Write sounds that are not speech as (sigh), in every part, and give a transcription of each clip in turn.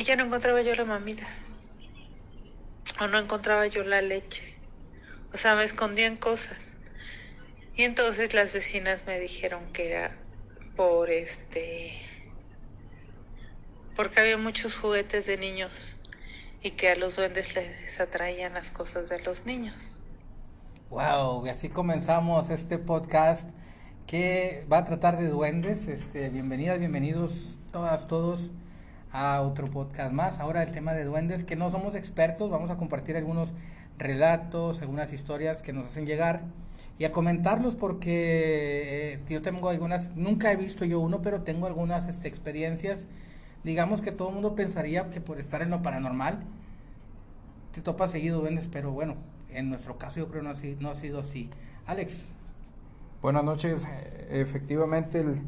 Y ya no encontraba yo la mamila. O no encontraba yo la leche. O sea, me escondían cosas. Y entonces las vecinas me dijeron que era por este porque había muchos juguetes de niños y que a los duendes les atraían las cosas de los niños. Wow, y así comenzamos este podcast que va a tratar de duendes. Este, bienvenidas, bienvenidos todas, todos a otro podcast más. Ahora el tema de duendes, que no somos expertos, vamos a compartir algunos relatos, algunas historias que nos hacen llegar y a comentarlos porque eh, yo tengo algunas, nunca he visto yo uno, pero tengo algunas este, experiencias. Digamos que todo el mundo pensaría que por estar en lo paranormal te topa seguido duendes, pero bueno, en nuestro caso yo creo no ha, no ha sido así. Alex. Buenas noches. Efectivamente, el,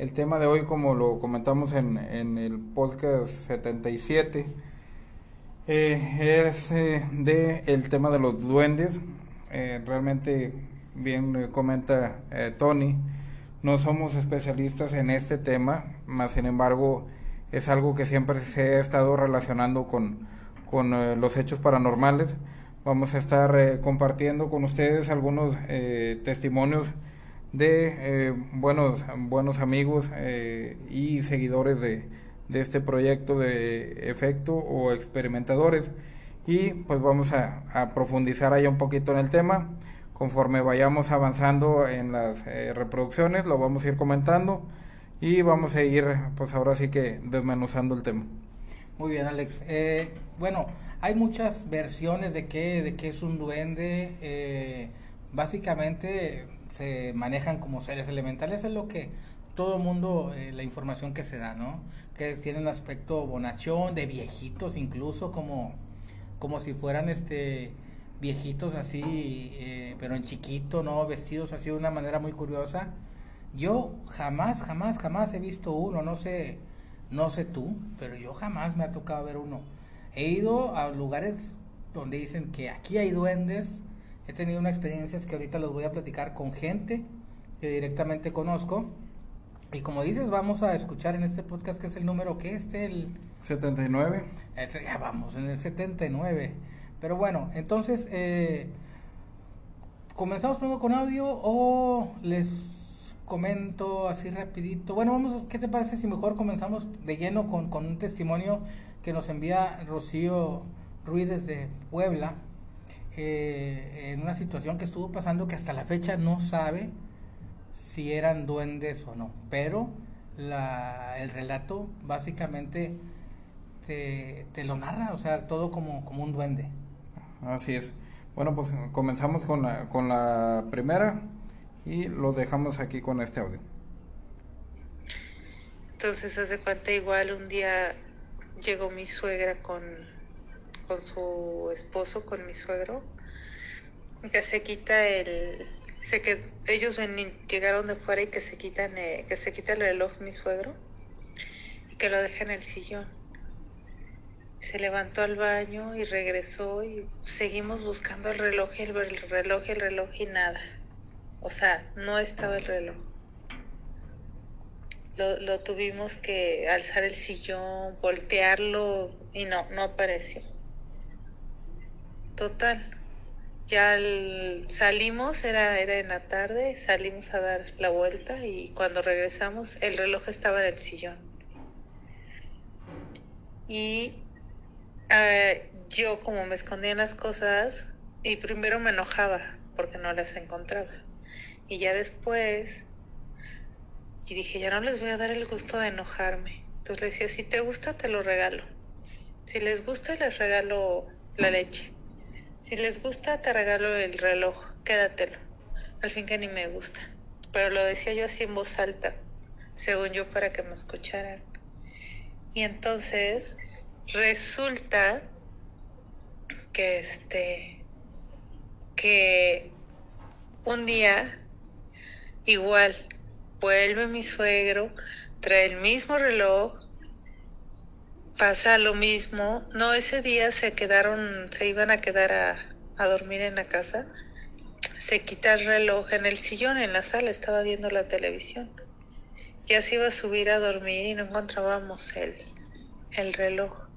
el tema de hoy, como lo comentamos en, en el podcast 77, eh, es eh, de el tema de los duendes. Eh, realmente bien eh, comenta eh, Tony, no somos especialistas en este tema, más sin embargo es algo que siempre se ha estado relacionando con, con eh, los hechos paranormales. Vamos a estar compartiendo con ustedes algunos testimonios de buenos, buenos amigos y seguidores de, de este proyecto de efecto o experimentadores y pues vamos a, profundizar ahí un poquito en el tema conforme vayamos avanzando en las eh, reproducciones, lo vamos a ir comentando y vamos a ir, pues ahora sí que desmenuzando el tema. Muy bien, Alex. Eh, bueno, hay muchas versiones de qué, de qué es un duende. Eh, básicamente se manejan como seres elementales, es lo que todo mundo, la información que se da, ¿no? Que tienen un aspecto bonachón, de viejitos incluso, como, como si fueran este viejitos así, eh, pero en chiquito, ¿no? Vestidos así de una manera muy curiosa. Yo jamás, jamás, jamás he visto uno, no sé, no sé tú, pero yo jamás me ha tocado ver uno. He ido a lugares donde dicen que aquí hay duendes. He tenido una experiencias que ahorita los voy a platicar con gente que directamente conozco. Y como dices, vamos a escuchar en este podcast que es el número que este, el 79. Ese, ya vamos, en el 79. Pero bueno, entonces, eh, ¿comenzamos primero con audio o les comento así rapidito? Bueno, vamos, ¿qué te parece si mejor comenzamos de lleno con, con un testimonio que nos envía Rocío Ruiz desde Puebla? Eh, en una situación que estuvo pasando que hasta la fecha no sabe si eran duendes o no, pero la, el relato básicamente te, te, lo narra, o sea, todo como, como un duende. Así es. Bueno, pues comenzamos con la, con la primera y lo dejamos aquí con este audio. Entonces, hace cuenta, igual un día llegó mi suegra con, con su esposo, con mi suegro, que se quita el, sé que ellos llegaron de fuera y que se quitan, eh, que se quita el reloj mi suegro y que lo deja en el sillón se levantó al baño y regresó y seguimos buscando el reloj, el, el reloj, el reloj y nada. O sea, no estaba el reloj. Lo, lo, tuvimos que alzar el sillón, voltearlo y no, no apareció. Total. Ya salimos, era, era en la tarde, salimos a dar la vuelta y cuando regresamos el reloj estaba en el sillón. Y yo como me escondía en las cosas y primero me enojaba porque no las encontraba. Y ya después y dije, ya no les voy a dar el gusto de enojarme. Entonces le decía, si te gusta, te lo regalo. Si les gusta, les regalo la leche. Si les gusta, te regalo el reloj, quédatelo. Al fin que ni me gusta. Pero lo decía yo así en voz alta, según yo, para que me escucharan. Y entonces resulta que este que un día igual vuelve mi suegro, trae el mismo reloj, pasa lo mismo, no ese día se quedaron, se iban a quedar a, a dormir en la casa, se quita el reloj en el sillón, en la sala, estaba viendo la televisión. Ya se iba a subir a dormir y no encontrábamos el, el reloj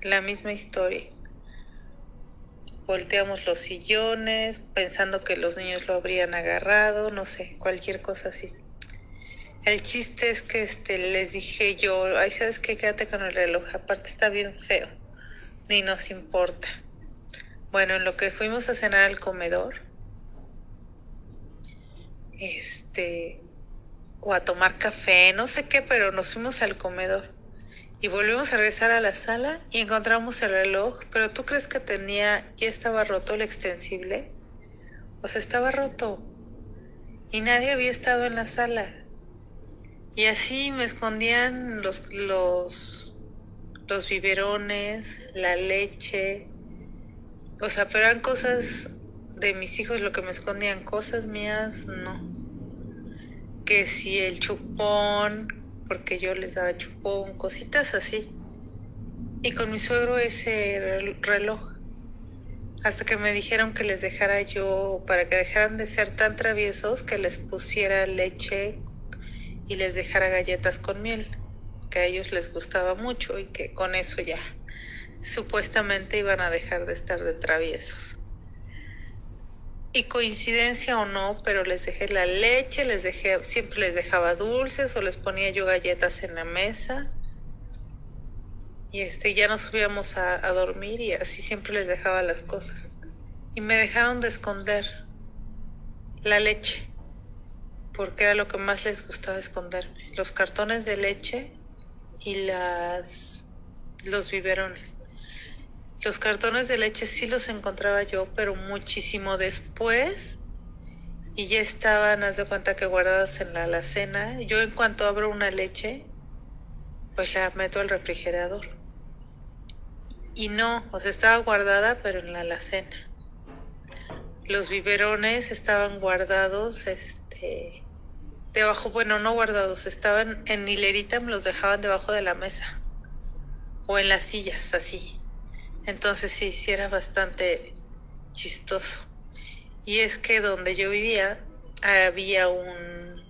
la misma historia. Volteamos los sillones pensando que los niños lo habrían agarrado, no sé, cualquier cosa así. El chiste es que este, les dije yo, ay, ¿sabes qué? Quédate con el reloj, aparte está bien feo, ni nos importa. Bueno, en lo que fuimos a cenar al comedor, este, o a tomar café, no sé qué, pero nos fuimos al comedor y volvimos a regresar a la sala y encontramos el reloj, pero tú crees que tenía, ya estaba roto el extensible, o sea, estaba roto y nadie había estado en la sala. Y así me escondían los, los, los biberones, la leche. O sea, pero eran cosas de mis hijos lo que me escondían, cosas mías, no. Que si el chupón, porque yo les daba chupón, cositas así. Y con mi suegro ese reloj. Hasta que me dijeron que les dejara yo, para que dejaran de ser tan traviesos, que les pusiera leche y les dejara galletas con miel, que a ellos les gustaba mucho y que con eso ya supuestamente iban a dejar de estar de traviesos. Y coincidencia o no, pero les dejé la leche, les dejé, siempre les dejaba dulces o les ponía yo galletas en la mesa. Y este, ya nos subíamos a, a dormir y así siempre les dejaba las cosas. Y me dejaron de esconder la leche porque era lo que más les gustaba esconderme. Los cartones de leche y las los biberones. Los cartones de leche sí los encontraba yo, pero muchísimo después y ya estaban, haz de cuenta que guardadas en la alacena. Yo en cuanto abro una leche, pues la meto al refrigerador. Y no, o sea, estaba guardada, pero en la alacena. Los biberones estaban guardados, este, debajo, bueno, no guardados, estaban en hilerita, me los dejaban debajo de la mesa o en las sillas, así. Entonces sí, sí era bastante chistoso. Y es que donde yo vivía había un,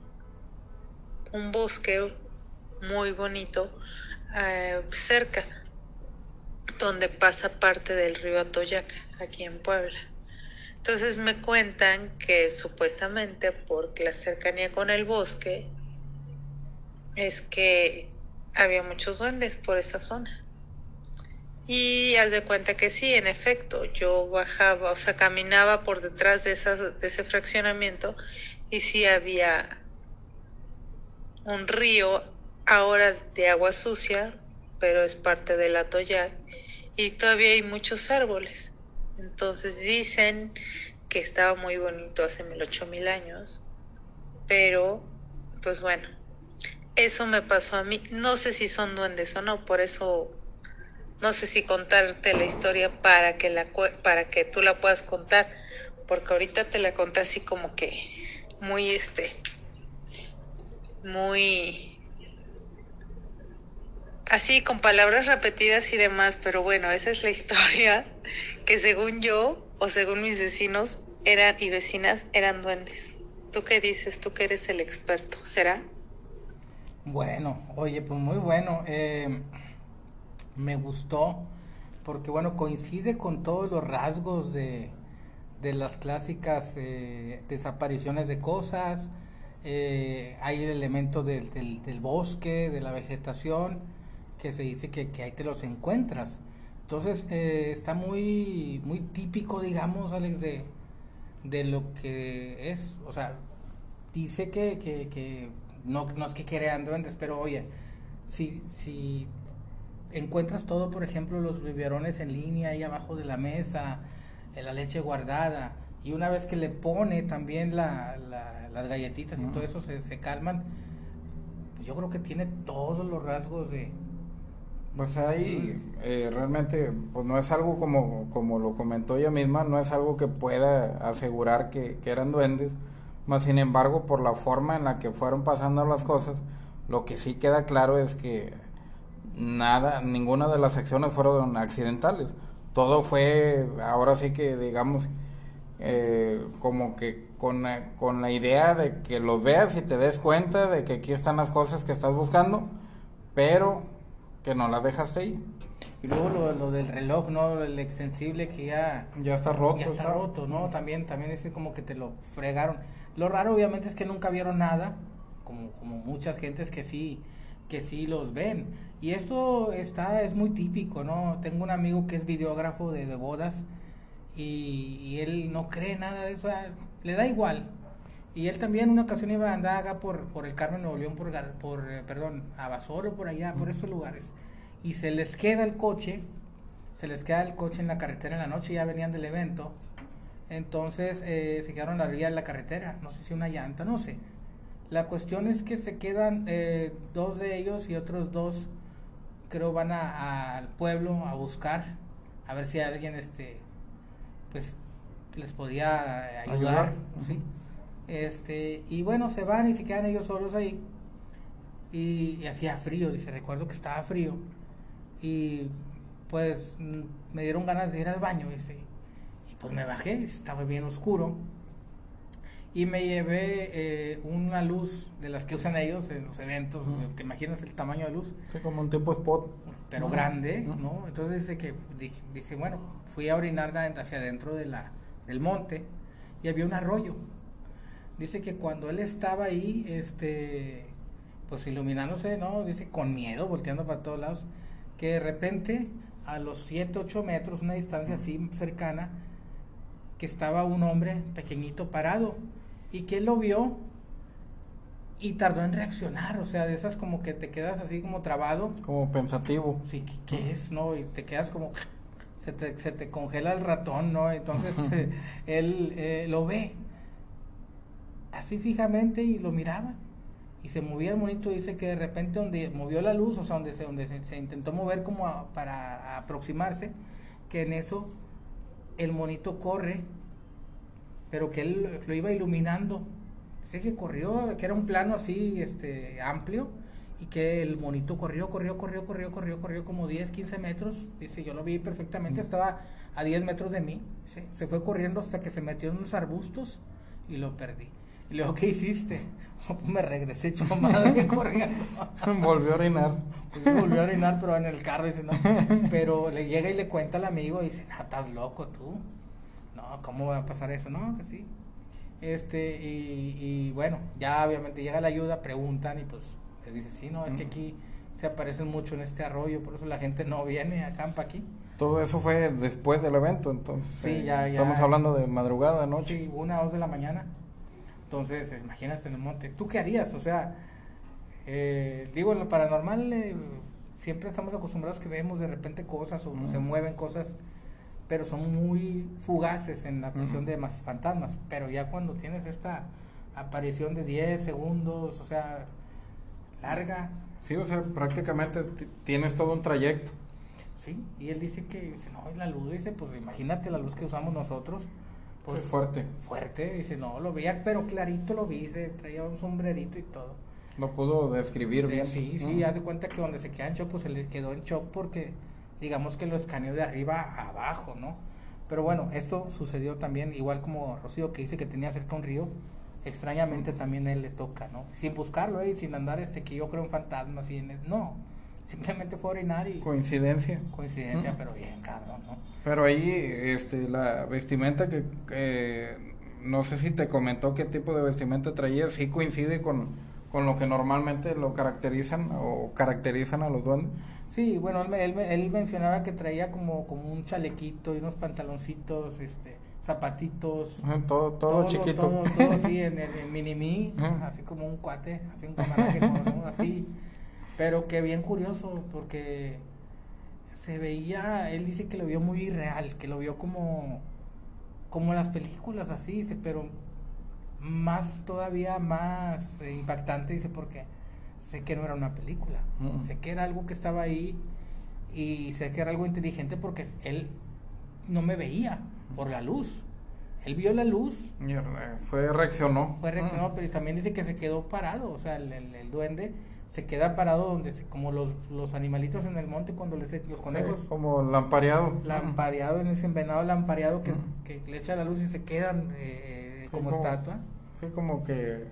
un bosque muy bonito eh, cerca, donde pasa parte del río Atoyac, aquí en Puebla. Entonces me cuentan que supuestamente por la cercanía con el bosque es que había muchos duendes por esa zona. Y haz de cuenta que sí, en efecto, yo bajaba, o sea, caminaba por detrás de, esas, ese fraccionamiento y sí había un río ahora de agua sucia, pero es parte del Atoyac, y todavía hay muchos árboles. Entonces dicen que estaba muy bonito hace mil ocho mil años, pero pues bueno, eso me pasó a mí. No sé si son duendes o no, por eso no sé si contarte la historia para que la para que tú la puedas contar, porque ahorita te la conté así como que muy este muy así con palabras repetidas y demás, pero bueno, esa es la (laughs) historia que según yo o según mis vecinos eran y vecinas eran duendes. ¿Tú qué dices? Tú que eres el experto, ¿será? Bueno, oye, pues muy bueno. Eh, me gustó porque bueno, coincide con todos los rasgos de, de las clásicas eh, desapariciones de cosas. Eh, hay el elemento del, del, bosque, de la vegetación, que se dice que, que ahí te los encuentras. Entonces eh, está muy, muy típico, digamos, Alex, de, de lo que es. O sea, dice que, que, que no, no es que crean duendes, pero oye, si, si encuentras todo, por ejemplo, los biberones en línea ahí abajo de la mesa, la leche guardada, y una vez que le pone también la, las galletitas y todo eso se, se calman, pues yo creo que tiene todos los rasgos de, pues ahí eh, realmente pues no es algo como, como lo comentó ella misma, no es algo que pueda asegurar que, eran duendes, más sin embargo por la forma en la que fueron pasando las cosas, lo que sí queda claro es que nada, ninguna de las acciones fueron accidentales, todo fue ahora sí que digamos eh, como que con, con la idea de que los veas y te des cuenta de que aquí están las cosas que estás buscando, pero que no las dejaste ahí. Y luego lo, lo del reloj, ¿no? El extensible que ya... Ya está roto. Ya está roto, ¿no? También, también es como que te lo fregaron. Lo raro obviamente es que nunca vieron nada, como, como muchas gentes que sí, que sí los ven. Y esto está, es muy típico, ¿no? Tengo un amigo que es videógrafo de, de bodas y, y él no cree nada de eso, le da igual. Y él también una ocasión iba a andar acá por, por el Carmen Nuevo León, por, por eh, perdón, a Basoro, por allá, por estos lugares. Y se les queda el coche, se les queda el coche en la carretera en la noche, ya venían del evento. Entonces eh, se quedaron a la orilla de la carretera, no sé si una llanta, no sé. La cuestión es que se quedan eh, dos de ellos y otros dos, creo, van a- al pueblo a buscar, a ver si alguien, este, pues, les podía ayudar, Ayudar. ¿sí? Este, y bueno, se van y se quedan ellos solos ahí. Y, y hacía frío, dice, recuerdo que estaba frío. Y pues me dieron ganas de ir al baño, dice. Y pues me bajé, estaba bien oscuro. Y me llevé eh, una luz de las que usan ellos en los eventos, que imaginas el tamaño de luz, Sí, como un tipo spot. pero grande. ¿no? Entonces dice que, dice, bueno, fui a orinar hacia adentro de la, del monte y había un arroyo. Dice que cuando él estaba ahí, este, pues iluminándose, ¿no? Dice con miedo, volteando para todos lados, que de repente a los 7, 8 metros, una distancia así cercana, que estaba un hombre pequeñito parado y que él lo vio y tardó en reaccionar, o sea, de esas como que te quedas así como trabado, Como pensativo. sí, ¿qué, qué es, no? Y te quedas como, se te, se te congela el ratón, ¿no? Entonces (laughs) eh, él eh, lo ve así fijamente y lo miraba y se movía el monito, dice que de repente donde movió la luz, o sea, donde se, donde se, se intentó mover como a- para aproximarse, que en eso el monito corre, pero que él lo iba iluminando. Dice que corrió, que era un plano así este, amplio, y que el monito corrió, corrió, corrió, corrió, corrió, corrió como 10, 15 metros. Dice, yo lo vi perfectamente, estaba a 10 metros de mí. Se fue corriendo hasta que se metió en unos arbustos y lo perdí. Y luego, ¿qué hiciste? (laughs) Me regresé hecho madre (laughs) corriendo. (laughs) Volvió a orinar. Pues volvió a orinar, pero en el carro, dice, no. Pero le llega y le cuenta al amigo y dice, no, estás loco tú. No, ¿cómo va a pasar eso? No, que sí. Este, y, y bueno, ya obviamente llega la ayuda, preguntan y pues le dice, sí, no, es que aquí se aparecen mucho en este arroyo, por eso la gente no viene, acampa aquí. Todo eso fue después del evento, entonces. Sí, eh, ya- ya. Estamos hablando de madrugada, noche. Sí, una o dos de la mañana. Entonces, imagínate en el monte. ¿Tú qué harías? O sea, eh, digo, en lo paranormal eh, siempre estamos acostumbrados que vemos de repente cosas o Ujú. se mueven cosas, pero son muy fugaces en la cuestión Ujú. de más fantasmas. Pero ya cuando tienes esta aparición de 10 segundos, o sea, larga, Sí, o sea, prácticamente tienes todo un trayecto. ¿sí? Y él dice que, dice, no, la luz, dice, pues imagínate la luz que usamos nosotros. Pues, Sí, fuerte. fuerte, dice, no, lo veía, pero clarito lo vi, se traía un sombrerito y todo. Lo pudo describir De- bien. sí, sí, Ujú. haz de cuenta que donde se queda en shock, pues se le quedó en shock porque, digamos que lo escaneó de arriba a abajo, ¿no? Pero bueno, esto sucedió también, igual como Rocío que dice que tenía cerca un río, extrañamente también a él le toca, ¿no? Sin buscarlo, ¿eh? y sin andar este, que yo creo en fantasmas y en... el- No, simplemente fue a orinar y... Coincidencia. Coincidencia, pero bien, cabrón, ¿no? Pero ahí, este, la vestimenta que, no sé si te comentó qué tipo de vestimenta traía, sí coincide con, con lo que normalmente lo caracterizan o caracterizan a los duendes. Sí, bueno, él, él, él mencionaba que traía como, como un chalequito y unos pantaloncitos, este, zapatitos. Ajá, Todo, todo, chiquito. Todo, todo así en, en, en (laughs) mini-me, Ajá. así como un cuate, así un camarada que conocemos, así. Pero que bien curioso, porque se veía, él dice que lo vio muy irreal, que lo vio como, como las películas, así, dice, pero más, todavía más eh, impactante, dice, porque sé que no era una película, sé que era algo que estaba ahí y sé que era algo inteligente porque él no me veía por la luz. Él vio la luz, Y, eh, fue, reaccionó. fue reaccionó, Mm. pero también dice que se quedó parado, o sea, el, el- el duende se queda parado donde, se- como los, los animalitos en el monte cuando les los conejos, Sí, como lampareado. lampareado, en ese envenenado lampareado que, que le echa la luz y se quedan eh, Sí, como, como- estatua, Sí, como que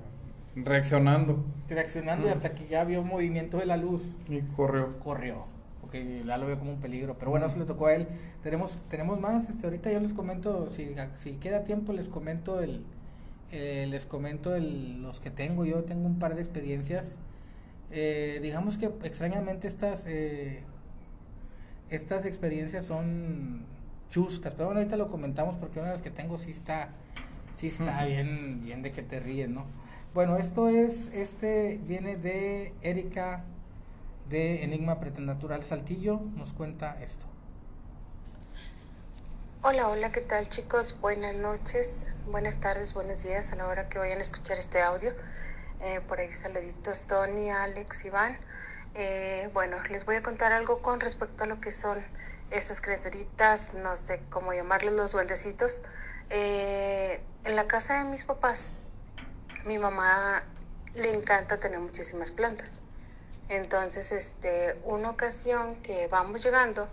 reaccionando. reaccionando y hasta que ya vio movimiento de la luz, Y corrió. corrió. porque ya lo veo como un peligro. Pero bueno, eso le tocó a él. Tenemos, tenemos más, este, ahorita yo les comento, si, si queda tiempo les comento el, eh, les comento el, los que tengo. Yo tengo un par de experiencias. Eh, digamos que extrañamente estas, eh, estas experiencias son chuscas, pero bueno, ahorita lo comentamos porque una de las que tengo sí está, sí está bien, bien de que te ríes, ¿no? Bueno, esto es, este viene de Erika de Enigma Preternatural Saltillo, nos cuenta esto. Hola, hola, ¿qué tal chicos? Buenas noches, buenas tardes, buenos días a la hora que vayan a escuchar este audio. Eh, por ahí saluditos Tony, Alex, Iván. Eh, bueno, les voy a contar algo con respecto a lo que son estas criaturitas, no sé cómo llamarles, los duendecitos. Eh, en la casa de mis papás mi mamá le encanta tener muchísimas plantas. Entonces, este, una ocasión que vamos llegando,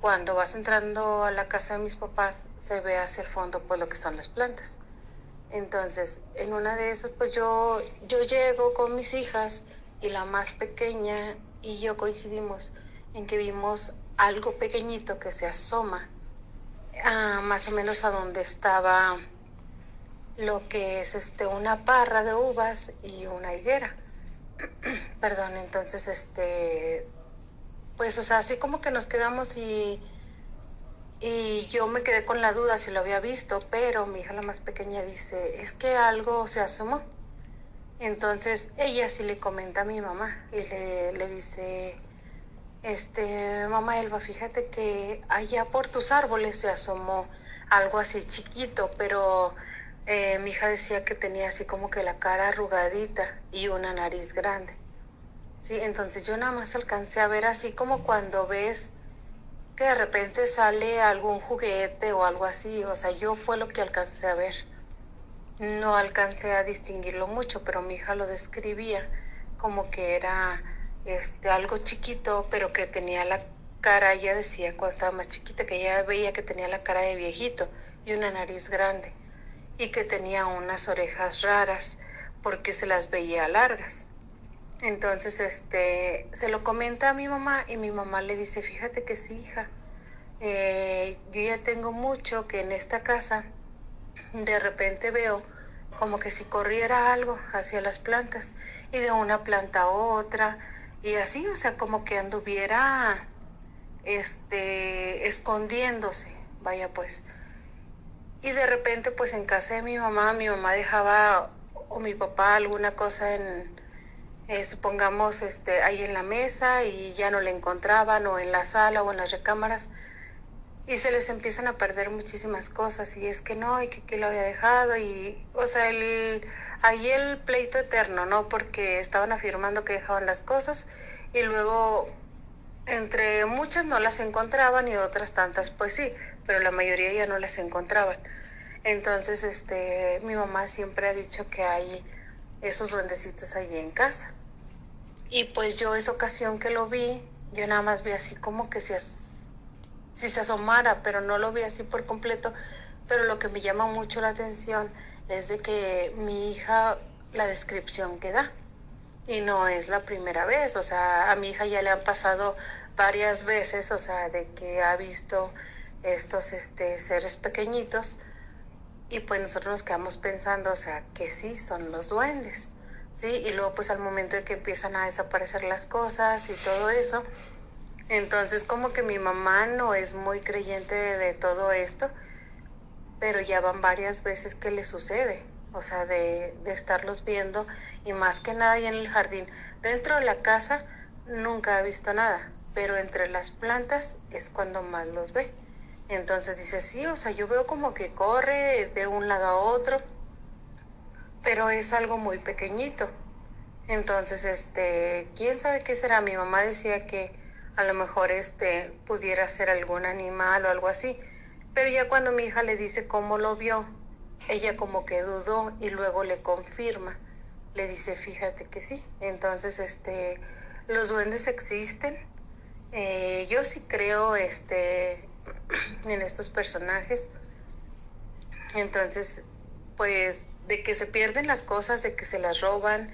cuando vas entrando a la casa de mis papás, se ve hacia el fondo pues lo que son las plantas. Entonces, en una de esas, pues yo, yo llego con mis hijas y la más pequeña y yo coincidimos en que vimos algo pequeñito que se asoma, ah, más o menos a donde estaba lo que es este una parra de uvas y una higuera. (clears throat) Perdón, entonces este pues o sea, así como que nos quedamos y y yo me quedé con la duda si lo había visto, pero mi hija la más pequeña dice, "Es que algo se asomó." Entonces ella sí le comenta a mi mamá y le, le dice, este, mamá Elba, fíjate que allá por tus árboles se asomó algo así chiquito, pero eh, mi hija decía que tenía así como que la cara arrugadita y una nariz grande. Sí, entonces yo nada más alcancé a ver así como cuando ves de repente sale algún juguete o algo así, o sea, yo fue lo que alcancé a ver. No alcancé a distinguirlo mucho, pero mi hija lo describía como que era este algo chiquito, pero que tenía la cara, ella decía cuando estaba más chiquita que ella veía que tenía la cara de viejito y una nariz grande y que tenía unas orejas raras porque se las veía largas. Entonces, este, se lo comenta a mi mamá y mi mamá le dice, fíjate que sí, hija, eh, yo ya tengo mucho que en esta casa de repente veo como que si corriera algo hacia las plantas y de una planta a otra y así, o sea, como que anduviera este escondiéndose, vaya pues. Y de repente, pues en casa de mi mamá, mi mamá dejaba o mi papá alguna cosa en, eh, supongamos, este, ahí en la mesa y ya no le encontraban o en la sala o en las recámaras y se les empiezan a perder muchísimas cosas y es que no, y que, lo había dejado y, o sea, el, ahí el pleito eterno, ¿no? Porque estaban afirmando que dejaban las cosas y luego entre muchas no las encontraban y otras tantas pues sí, pero la mayoría ya no las encontraban. Entonces, este, mi mamá siempre ha dicho que hay esos duendecitos allí en casa. Y pues yo esa ocasión que lo vi, yo nada más vi así como que si, si se asomara, pero no lo vi así por completo. Pero lo que me llama mucho la atención es de que mi hija, la descripción que da, y no es la primera vez, o sea, a mi hija ya le han pasado varias veces, o sea, de que ha visto estos este, seres pequeñitos y pues nosotros nos quedamos pensando, o sea, que sí, son los duendes, ¿sí? Y luego pues al momento de que empiezan a desaparecer las cosas y todo eso, entonces como que mi mamá no es muy creyente de, todo esto, pero ya van varias veces que le sucede, o sea, de, de estarlos viendo y más que nada y en el jardín. Dentro de la casa nunca ha visto nada, pero entre las plantas es cuando más los ve. Entonces dice, sí, o sea, yo veo como que corre de un lado a otro, pero es algo muy pequeñito. Entonces, este, quién sabe qué será. Mi mamá decía que a lo mejor este pudiera ser algún animal o algo así. Pero ya cuando mi hija le dice cómo lo vio, ella como que dudó y luego le confirma. Le dice, fíjate que sí. Entonces, este, los duendes existen. Eh, yo sí creo, este, en estos personajes. Entonces, pues de que se pierden las cosas, de que se las roban,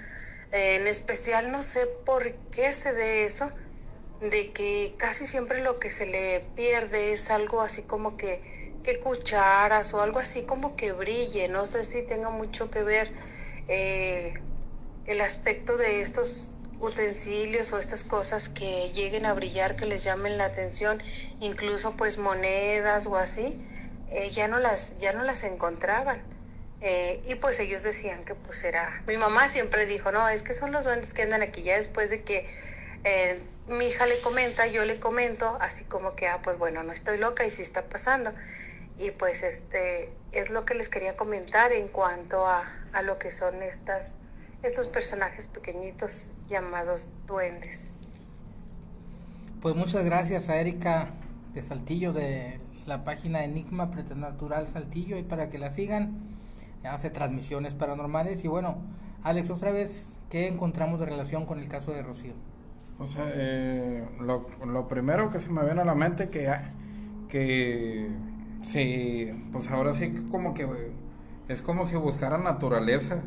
en especial no sé por qué se de eso, de que casi siempre lo que se le pierde es algo así como que, que cucharas o algo así como que brille. No sé si tenga mucho que ver eh, el aspecto de estos utensilios o estas cosas que lleguen a brillar, que les llamen la atención, incluso pues monedas o así, eh, ya no las ya no las encontraban. Eh, y pues ellos decían que pues era, mi mamá siempre dijo, no, es que son los duendes que andan aquí, ya después de que eh, mi hija le comenta, yo le comento, así como que, ah, pues bueno, no estoy loca y sí está pasando. Y pues este es lo que les quería comentar en cuanto a, a lo que son estas estos personajes pequeñitos llamados duendes. Pues muchas gracias a Erika de Saltillo de la página Enigma Preternatural Saltillo y para que la sigan. Hace transmisiones paranormales. Y bueno Alex otra vez qué encontramos de relación con el caso de Rocío o sea eh, lo, lo, primero que se me viene a la mente que que sí pues ahora sí como que es como si buscaran naturaleza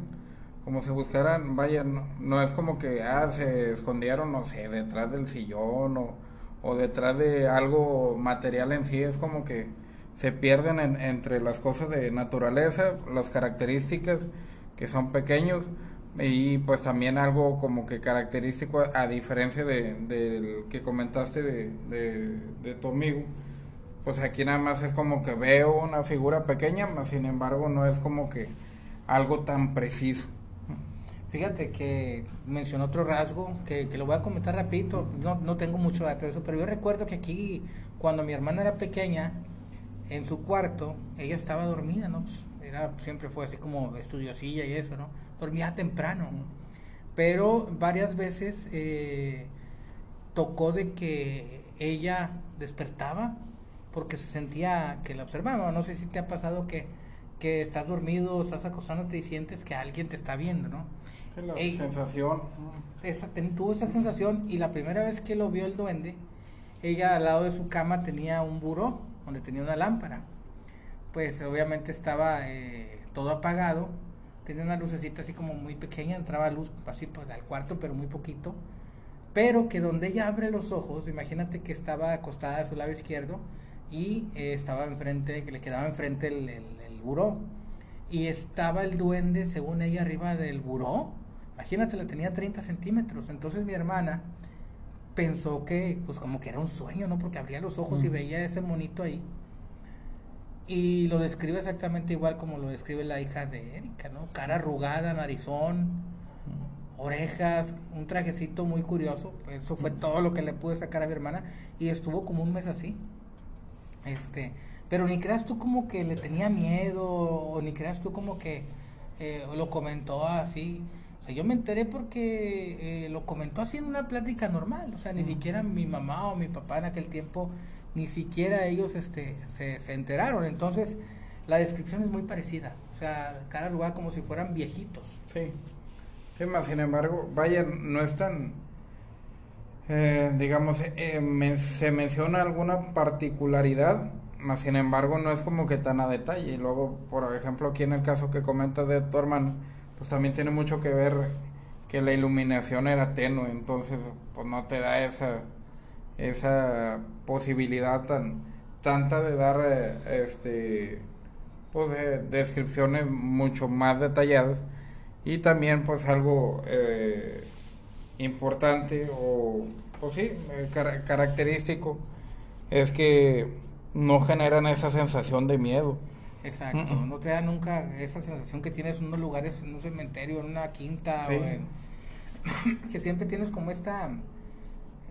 como si buscaran, vaya, no, es como que, ah, se escondieron, no sé, detrás del sillón o, o detrás de algo material en sí, es como que se pierden entre las cosas de naturaleza, las características que son pequeños y pues también algo como que característico a, diferencia del de, que comentaste de, de, de, tu amigo pues aquí nada más es como que veo una figura pequeña sin embargo no es como que algo tan preciso Fíjate que mencionó otro rasgo que, que, lo voy a comentar rapidito, no, no tengo mucho dato de eso, pero yo recuerdo que aquí, cuando mi hermana era pequeña, en su cuarto, ella estaba dormida, ¿no? Pues, era, siempre fue así como estudiosilla y eso, ¿no? Dormía temprano, pero varias veces eh, tocó de que ella despertaba porque se sentía que la observaba, no sé si te ha pasado que, que estás dormido, estás acostándote y sientes que alguien te está viendo, ¿no? La sensación. Esa, tuvo esa sensación y la primera vez que lo vio el duende, ella al lado de su cama tenía un buró donde tenía una lámpara. Pues obviamente estaba eh, todo apagado, tenía una lucecita así como muy pequeña, entraba luz así pues, al cuarto, pero muy poquito. Pero que donde ella abre los ojos, imagínate que estaba acostada a su lado izquierdo y eh, estaba enfrente, que le quedaba enfrente el, el, el buró. Y estaba el duende, según ella, arriba del buró Imagínate, la tenía 30 centímetros. Entonces mi hermana pensó que, pues como que era un sueño, ¿no? Porque abría los ojos y veía ese monito ahí. Y lo describe exactamente igual como lo describe la hija de Erika, ¿no? Cara arrugada, narizón, mm. orejas, un trajecito muy curioso. Eso fue mm. todo lo que le pude sacar a mi hermana. Y estuvo como un mes así. Este, pero ni creas tú como que le tenía miedo, o ni creas tú como que eh, lo comentó así. Sea, yo me enteré porque eh, lo comentó así en una plática normal. O sea, ni siquiera mi mamá o mi papá en aquel tiempo, ni siquiera ellos este, se, se enteraron. Entonces, la descripción es muy parecida. O sea, cada lugar como si fueran viejitos. Sí. Sí, más sin embargo, vaya, no es tan. Eh, digamos, eh, se menciona alguna particularidad, más sin embargo, no es como que tan a detalle. Y luego, por ejemplo, aquí en el caso que comentas de tu hermano pues también tiene mucho que ver que la iluminación era tenue, entonces pues no te da esa esa posibilidad tan tanta de dar eh, este pues descripciones mucho más detalladas. Y también pues algo eh, importante o pues sí eh, característico es que no generan esa sensación de miedo Exacto, no te da nunca esa sensación que tienes en unos lugares, en un cementerio, en una quinta, o en, (coughs) que siempre tienes como esta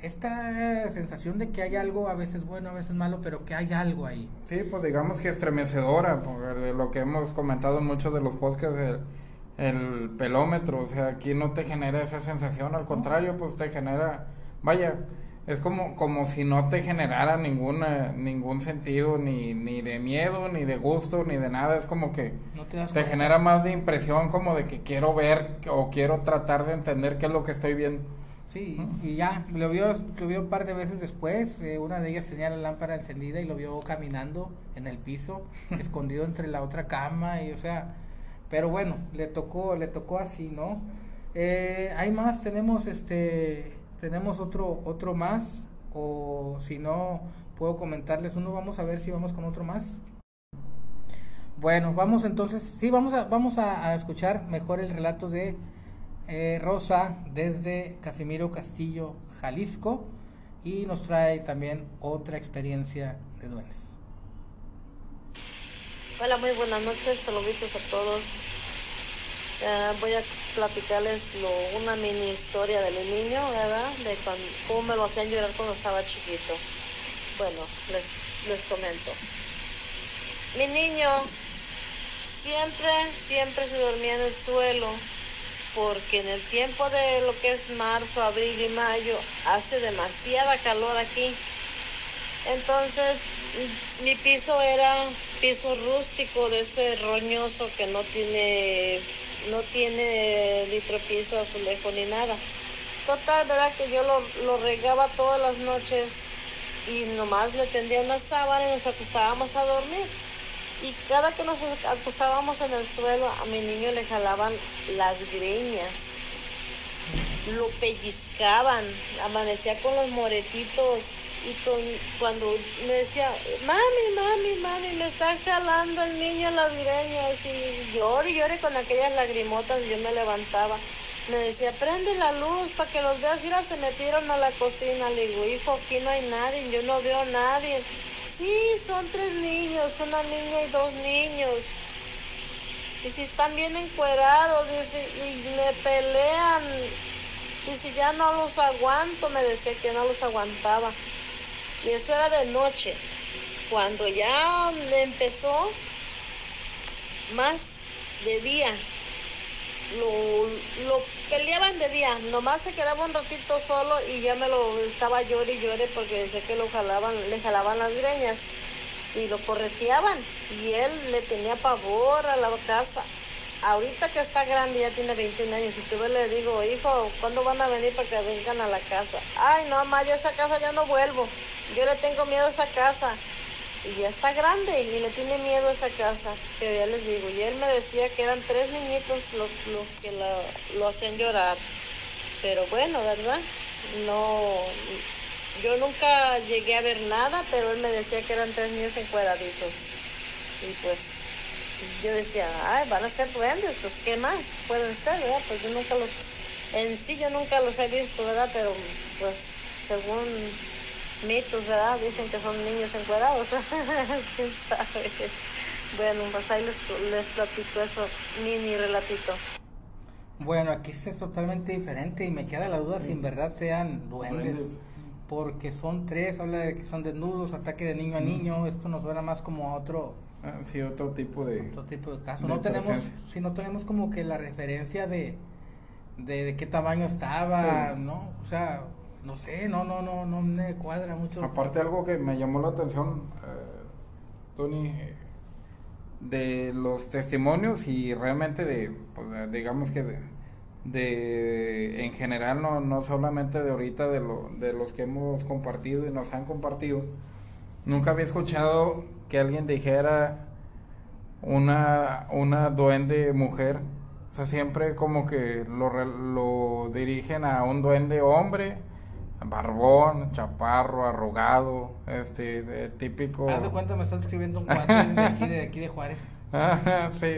esta sensación de que hay algo a veces bueno, a veces malo, pero que hay algo ahí. Sí, pues digamos que estremecedora, porque lo que hemos comentado en muchos de los podcasts, el, el pelómetro, o sea, aquí no te genera esa sensación, al contrario, pues te genera, vaya, es como, como si no te generara ninguna, ningún sentido, ni, ni de miedo, ni de gusto, ni de nada. Es como que te, genera más de impresión, como de que quiero ver o quiero tratar de entender qué es lo que estoy viendo. Sí, y ya, lo vio, lo vio un par de veces después. Eh, una de ellas tenía la lámpara encendida y lo vio caminando en el piso, (laughs) escondido entre la otra cama, y o sea, pero bueno, le tocó, le tocó así, ¿no? Eh, hay más, tenemos este tenemos otro, otro más. o si no puedo comentarles uno, vamos a ver si vamos con otro más. Bueno, vamos entonces, sí, vamos a, vamos a, escuchar mejor el relato de eh, Rosa desde Casimiro Castillo, Jalisco, y nos trae también otra experiencia de duendes. Hola, muy buenas noches, saluditos a todos. Eh, voy a platicarles una mini historia de mi niño, ¿verdad? De cómo me lo hacían llorar cuando estaba chiquito. Bueno, les, les comento. Mi niño siempre, siempre se dormía en el suelo, porque en el tiempo de lo que es marzo, abril y mayo hace demasiada calor aquí. Entonces, mi piso era piso rústico de ese roñoso que no tiene no tiene vitropiso, azulejo ni nada. Total, verdad que yo lo, lo regaba todas las noches y nomás le tendía una sábana y nos acostábamos a dormir. Y cada que nos acostábamos en el suelo, a mi niño le jalaban las greñas, lo pellizcaban, amanecía con los moretitos y con, cuando me decía, mami, mami, mami, me está jalando el niño las greñas y llore llore con aquellas lagrimotas y yo me levantaba. Me decía, prende la luz para que los veas. Ahora se metieron a la cocina. Le digo, hijo, aquí no hay nadie, yo no veo a nadie. Sí, son tres niños, una niña y dos niños. Y si están bien encuerados, y me pelean. Y si ya no los aguanto, me decía que no los aguantaba. Y eso era de noche. Cuando ya empezó, más de día, lo, lo peleaban de día, nomás se quedaba un ratito solo y ya me lo estaba llore y llore porque decía que lo jalaban, le jalaban las greñas y lo correteaban y él le tenía pavor a la casa. Ahorita que está grande, ya tiene 21 años, y tú le digo, hijo, ¿cuándo van a venir para que vengan a la casa? Ay, no, mamá, yo a esa casa ya no vuelvo. Yo le tengo miedo a esa casa y ya está grande y le tiene miedo a esa casa. Pero ya les digo, y él me decía que eran tres niñitos los, los que lo hacían llorar. Pero bueno, ¿verdad? No, yo nunca llegué a ver nada, pero él me decía que eran tres niños encuadraditos. Y pues yo decía, ay, van a ser duendes, pues qué más pueden ser, ¿verdad? Pues yo nunca los, en sí yo nunca los he visto, ¿verdad? Pero pues según mitos, ¿verdad? Dicen que son niños encuadrados. (laughs) ¿Quién sabe? Bueno, pues ahí les, les platico eso, mini relatito. Bueno, aquí es totalmente diferente y me queda la duda si en verdad sean duendes. Porque son tres, habla de que son desnudos, ataque de niño a niño. Esto nos suena más como a otro. Ah, sí, otro tipo de. Otro tipo de caso. no tenemos, si no tenemos como que la referencia de, de, qué tamaño estaba, ¿no? O sea, no sé, no, no, no, no me cuadra mucho. Aparte algo que me llamó la atención, eh, Tony, de los testimonios y realmente de, pues, digamos que de, en general, no, no solamente de ahorita, de, lo, de los que hemos compartido y nos han compartido, nunca había escuchado que alguien dijera una, una duende mujer. O sea, siempre como que lo, lo dirigen a un duende hombre barbón, chaparro, arrugado, este, de, típico. Haz de cuenta me estás escribiendo un cuate de aquí de, aquí de Juárez. (laughs) sí,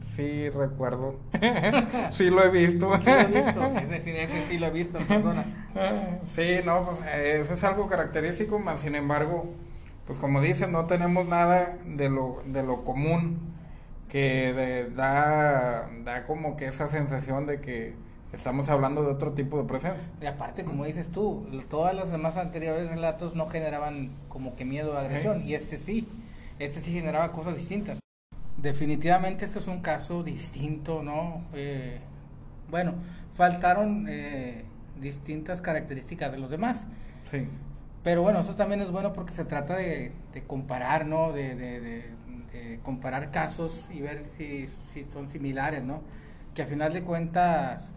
sí recuerdo. (laughs) sí lo he visto. sí lo he visto, ese, (laughs) sí lo he visto, perdona. sí, no, pues eso es algo característico, más sin embargo, pues como dicen, no tenemos nada de lo, de lo común que da, da como que esa sensación de que Estamos hablando de otro tipo de presencia. Y aparte, como dices tú, todas las demás anteriores relatos no generaban como que miedo o agresión, y este sí, este sí generaba cosas distintas. Definitivamente esto es un caso distinto, ¿no? Eh, bueno, faltaron eh, distintas características de los demás. Sí. Pero bueno, eso también es bueno porque se trata de, comparar, ¿no? De, de, comparar casos y ver si, si son similares, ¿no? Que a final de cuentas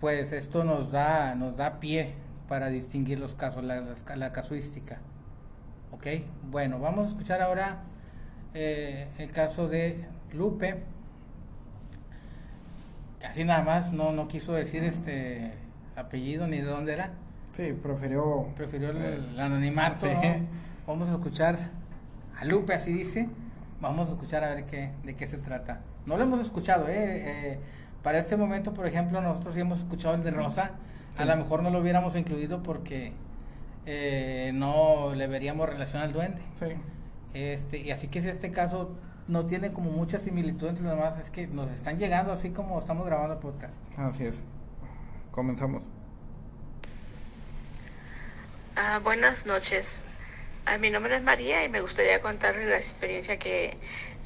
pues esto nos da, nos da pie para distinguir los casos, la, la casuística. ¿Ok? Bueno, vamos a escuchar ahora eh, el caso de Lupe. Casi nada más, no, no quiso decir este apellido ni de dónde era. Sí, prefirió... Prefirió el, anonimato. Vamos a escuchar a Lupe, así dice. Vamos a escuchar a ver qué, de qué se trata. No lo hemos escuchado, ¿eh? eh para este momento, por ejemplo, nosotros sí hemos escuchado el de Rosa. A lo mejor no lo hubiéramos incluido porque eh, no le veríamos relación al duende. Sí. Este, y así que si este caso no tiene como mucha similitud entre los demás, es que nos están llegando así como estamos grabando el podcast. Así es. Comenzamos. Ah, buenas noches. Ah, mi nombre es María y me gustaría contarles la experiencia que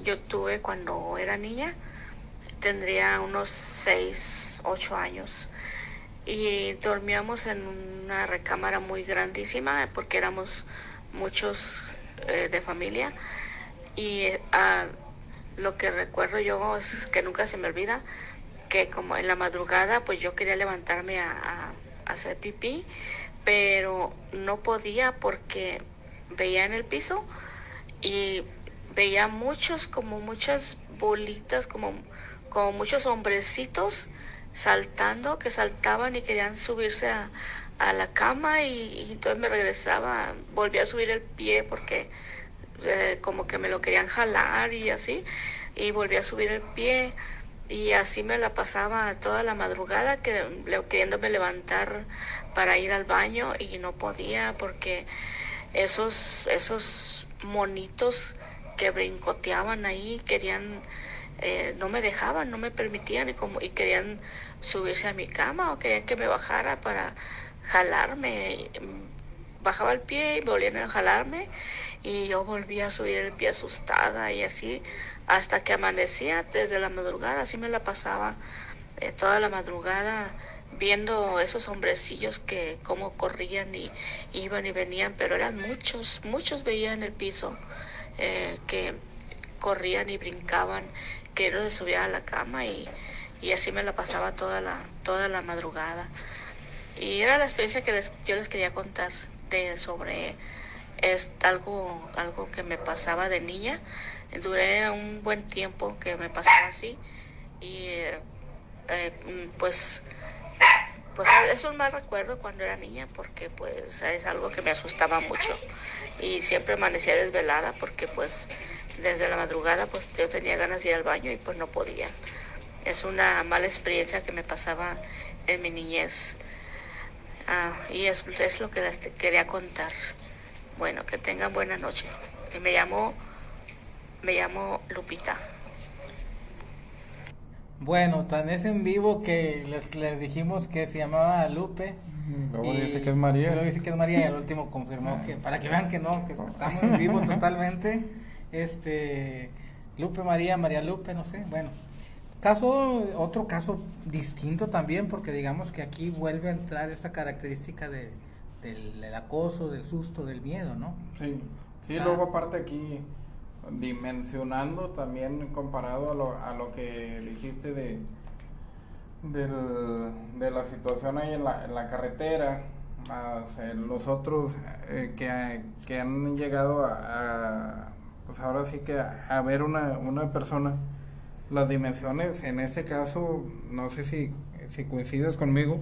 yo tuve cuando era niña tendría unos 6, 8 años. Y dormíamos en una recámara muy grandísima porque éramos muchos eh, de familia. Y uh, lo que recuerdo yo es que nunca se me olvida que como en la madrugada pues yo quería levantarme a, a hacer pipí, pero no podía porque veía en el piso y veía muchos, como muchas bolitas, como como muchos hombrecitos saltando, que saltaban y querían subirse a, la cama y, entonces me regresaba, volví a subir el pie porque eh, como que me lo querían jalar y así, y volví a subir el pie y así me la pasaba toda la madrugada que, queriéndome levantar para ir al baño y no podía porque esos, esos monitos que brincoteaban ahí querían eh, no me dejaban, no me permitían y, como, y querían subirse a mi cama o querían que me bajara para jalarme. Bajaba el pie y volvían a jalarme y yo volvía a subir el pie asustada y así hasta que amanecía desde la madrugada, así me la pasaba eh, toda la madrugada viendo esos hombrecillos que como corrían y iban y venían, pero eran muchos, muchos veían el piso eh, que corrían y brincaban que no se subía a la cama y, así me la pasaba toda la, toda la madrugada. Y era la experiencia que yo les quería contar de, sobre es algo, algo que me pasaba de niña. Duré un buen tiempo que me pasaba así y eh, pues pues es un mal recuerdo cuando era niña porque pues es algo que me asustaba mucho y siempre amanecía desvelada porque pues desde la madrugada pues yo tenía ganas de ir al baño y pues no podía. Es una mala experiencia que me pasaba en mi niñez. Ah, y es, es, lo que les quería contar. Bueno, que tengan buena noche. Y me llamo, me llamo Lupita. Bueno, tan es en vivo que les, les dijimos que se llamaba Lupe. Luego dice que es María. Luego dice que es María y al último confirmó que, para que vean que no, que estamos en vivo (laughs) totalmente este, Lupe María, María Lupe, no sé, bueno. Caso, otro caso distinto también, porque digamos que aquí vuelve a entrar esa característica de, del, acoso, del susto, del miedo, ¿no? Sí, sí, luego aparte aquí dimensionando también comparado a lo, a lo que dijiste de, de la situación ahí en la, en la carretera, más los otros eh, que, que, han llegado a pues ahora sí que a, ver una, una persona, las dimensiones, en este caso, no sé si, si coincides conmigo,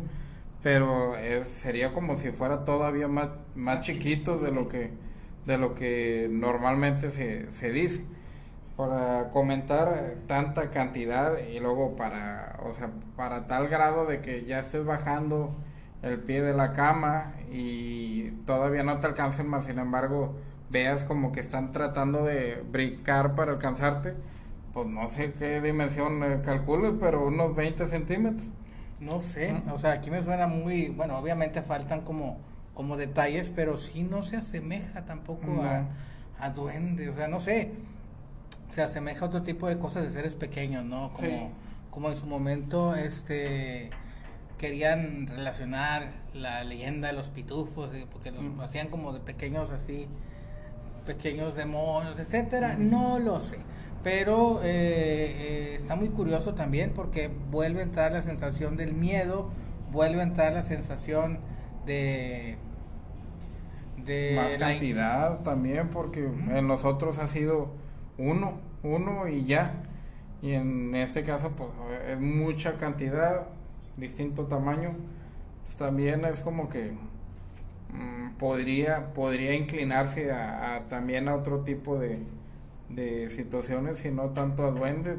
pero sería como si fuera todavía más, más chiquito de lo que, de lo que normalmente se, se dice. Para comentar tanta cantidad y luego para, o sea, para tal grado de que ya estés bajando el pie de la cama y todavía no te alcancen más, sin embargo, veas como que están tratando de brincar para alcanzarte, pues no sé qué dimensión eh, calcules, pero unos 20 centímetros. No sé, o sea, aquí me suena muy, bueno, obviamente faltan como, como detalles, pero sí no se asemeja tampoco a, a duende, o sea, no sé, se asemeja a otro tipo de cosas de seres pequeños, ¿no? Como, como en su momento, este querían relacionar la leyenda de los pitufos, porque los hacían como de pequeños así, pequeños demonios, etcétera, no lo sé. Pero eh, eh, está muy curioso también porque vuelve a entrar la sensación del miedo, vuelve a entrar la sensación de... de Más cantidad también porque en nosotros ha sido uno, uno y ya. Y en este caso pues es mucha cantidad, distinto tamaño. Pues, también es como que mm, podría, podría inclinarse a, también a otro tipo de, de situaciones y no tanto a duendes.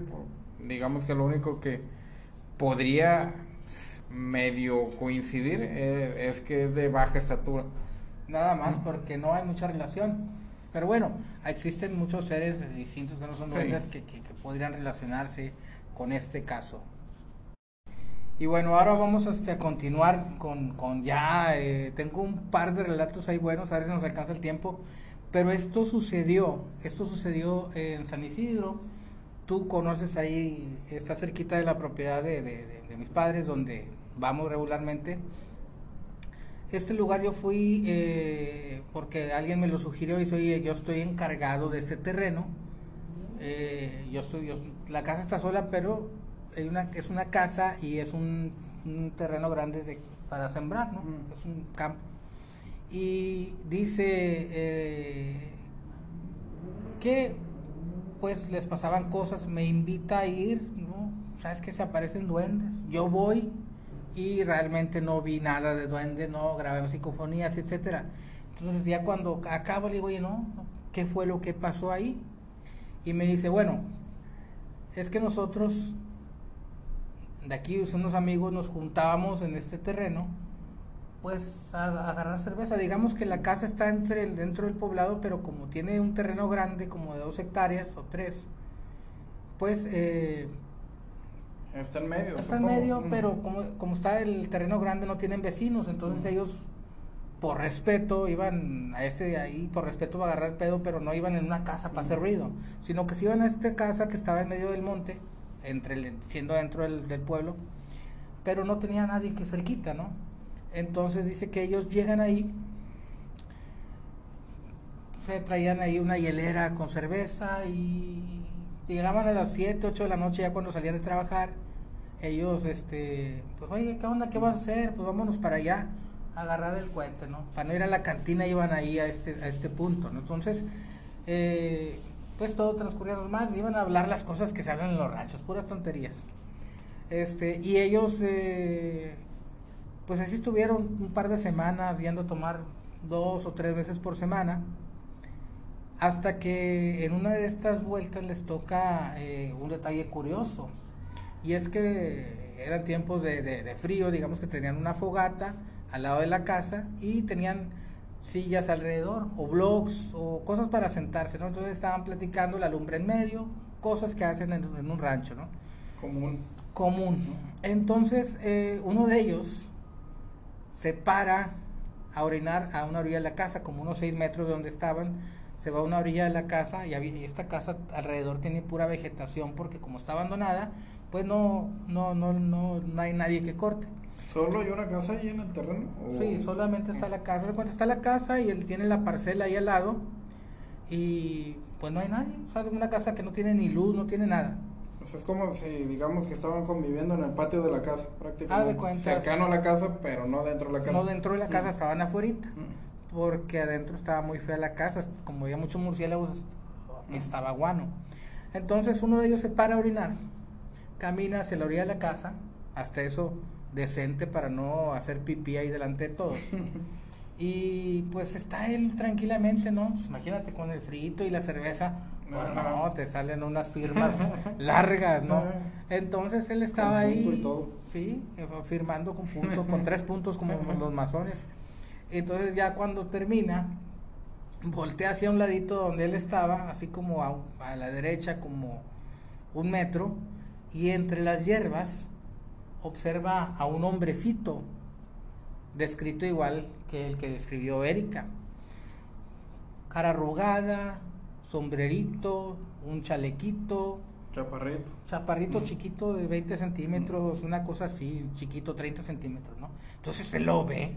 Digamos que lo único que podría medio coincidir eh, es que es de baja estatura. Nada más porque no hay mucha relación. Pero bueno, existen muchos seres distintos que no son duendes que, que, podrían relacionarse con este caso. Y bueno, ahora vamos este, a continuar con, con ya, eh, tengo un par de relatos ahí buenos, a ver si nos alcanza el tiempo, pero esto sucedió, esto sucedió en San Isidro, tú conoces ahí, está cerquita de la propiedad de, de mis padres, donde vamos regularmente. Este lugar yo fui eh, porque alguien me lo sugirió y soy, yo estoy encargado de ese terreno. Eh, yo estoy, la casa está sola, pero hay una, es una casa y es un, terreno grande de, para sembrar, ¿no? Es un campo. Y dice eh, que pues les pasaban cosas, me invita a ir, ¿no? ¿Sabes que se aparecen duendes? Yo voy, y realmente no vi nada de duende, no grabé psicofonías, etcétera. Entonces ya cuando acabo le digo, oye, no, ¿qué fue lo que pasó ahí? Y me dice, bueno, es que nosotros de aquí unos amigos nos juntábamos en este terreno pues a, agarrar cerveza. Digamos que la casa está entre dentro del poblado, pero como tiene un terreno grande, como de dos hectáreas o tres, pues eh, Está en medio. Está en medio, pero como, como está el terreno grande no tienen vecinos, entonces ellos por respeto iban a este de ahí, por respeto va a agarrar pedo, pero no iban en una casa para hacer ruido, sino que se iban a esta casa que estaba en medio del monte, entre siendo dentro del, del pueblo, pero no tenía nadie que cerquita, ¿no? Entonces dice que ellos llegan ahí, se traían ahí una hielera con cerveza y llegaban a las 7, 8 de la noche ya cuando salían de trabajar, ellos, este, pues, oye, ¿qué onda? ¿Qué vas a hacer? Pues vámonos para allá, a agarrar el cuente, ¿no? Para no ir a la cantina iban ahí a este, a este punto, ¿no? Entonces, eh, pues todo transcurría normal, iban a hablar las cosas que se hablan en los ranchos, puras tonterías. Este, y ellos, eh, pues así estuvieron un par de semanas yendo a tomar dos o tres veces por semana hasta que en una de estas vueltas les toca eh, un detalle curioso. Y es que eran tiempos de, frío, digamos que tenían una fogata al lado de la casa y tenían sillas alrededor o blogs o cosas para sentarse, ¿no? Entonces estaban platicando la lumbre en medio, cosas que hacen en, un rancho, ¿no? Común. Común. Entonces eh, uno de ellos se para a orinar a una orilla de la casa, como unos seis metros de donde estaban, se va a una orilla de la casa y, esta casa alrededor tiene pura vegetación porque como está abandonada, pues no, no, no, no, no hay nadie que corte. ¿Solo hay una casa ahí en el terreno? Sí, solamente está la casa. Está la casa y él tiene la parcela ahí al lado y pues no hay nadie. O sea, una casa que no tiene ni luz, no tiene nada. O sea, es como si, digamos, que estaban conviviendo en el patio de la casa, prácticamente. Ah, de cuenta. Cercano a la casa, pero no dentro de la casa. No dentro de la casa, estaban afuera porque adentro estaba muy fea la casa, como había muchos murciélagos, estaba guano. Entonces uno de ellos se para a orinar, camina hacia la orilla de la casa, hasta eso decente para no hacer pipí ahí delante de todos. (laughs) Y pues está él tranquilamente, ¿no? Pues imagínate con el frito y la cerveza, pues, no, te salen unas firmas (laughs) largas, ¿no? Entonces él estaba ahí, sí, eh, firmando con punto, con tres puntos como los masones. Entonces ya cuando termina, voltea hacia un ladito donde él estaba, así como a, la derecha, como un metro, y entre las hierbas observa a un hombrecito, descrito igual que el que describió Erika. Cara arrugada, sombrerito, un chalequito. Chaparrito. Chaparrito chiquito de 20 centímetros, una cosa así, chiquito, 30 centímetros, ¿no? Entonces él lo ve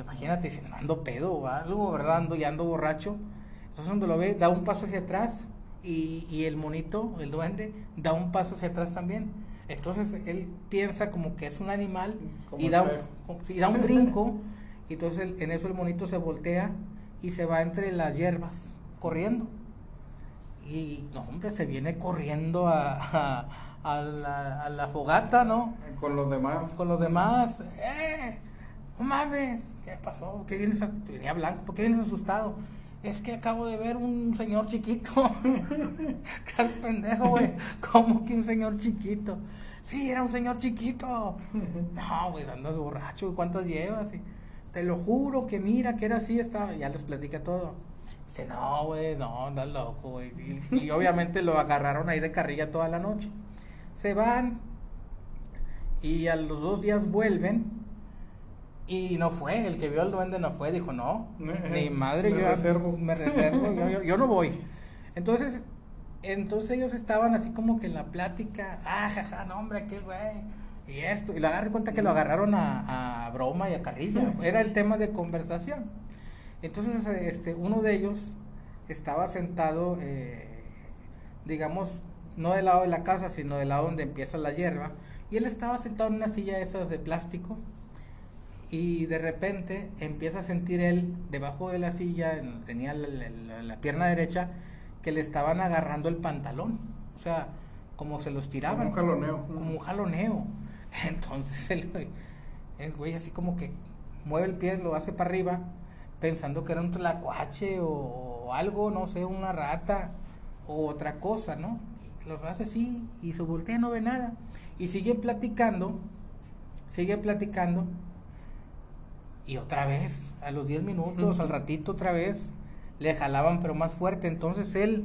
Imagínate, si ando pedo o algo, ¿verdad? Ando y ando borracho. Entonces cuando lo ve, da un paso hacia atrás y, y el monito, el duende, da un paso hacia atrás también. Entonces él piensa como que es un animal y da, un, y da un brinco. y (laughs) entonces en eso el monito se voltea y se va entre las hierbas, corriendo. Y no, hombre, se viene corriendo a, a, la, a la fogata, ¿no? Con los demás. Con los demás. ¡Eh! no mames, ¿qué pasó? ¿Qué vienes? Venía blanco, ¿por qué vienes asustado? Es que acabo de ver un señor chiquito. (laughs) Estás pendejo, güey. ¿Cómo que un señor chiquito? Sí, era un señor chiquito. No, güey, andas borracho. ¿Cuántos llevas? Y, te lo juro que mira, que era así, estaba. Ya les platica todo. Dice, no, güey, no, andas loco, güey. Y, y obviamente lo agarraron ahí de carrilla toda la noche. Se van y a los dos días vuelven y no fue, el que vio al duende no fue, dijo, no, ni madre, Me yo reservo. me reservo, yo, yo- yo no voy. (laughs) Entonces, entonces ellos estaban así como que en la plática, ah, jaja, no hombre, aquel güey, y esto, y le agarré cuenta que lo agarraron a, a broma y a carrilla, (laughs) era el tema de conversación. Entonces, este, uno de ellos estaba sentado, eh, digamos, no del lado de la casa, sino del lado donde empieza la hierba, y él estaba sentado en una silla de esas de plástico, y de repente empieza a sentir él debajo de la silla, en- tenía la, la- pierna derecha, que le estaban agarrando el pantalón. O sea, como se los tiraban. Como un jaloneo. Como un jaloneo. (laughs) Entonces el, el güey así como que mueve el pie, lo hace para arriba, pensando que era un tlacuache o, o algo, no sé, una rata o otra cosa, ¿no? Lo hace así y se voltea, no ve nada. Y sigue platicando, sigue platicando. Y otra vez, a los 10 minutos, al ratito otra vez, le jalaban pero más fuerte. Entonces él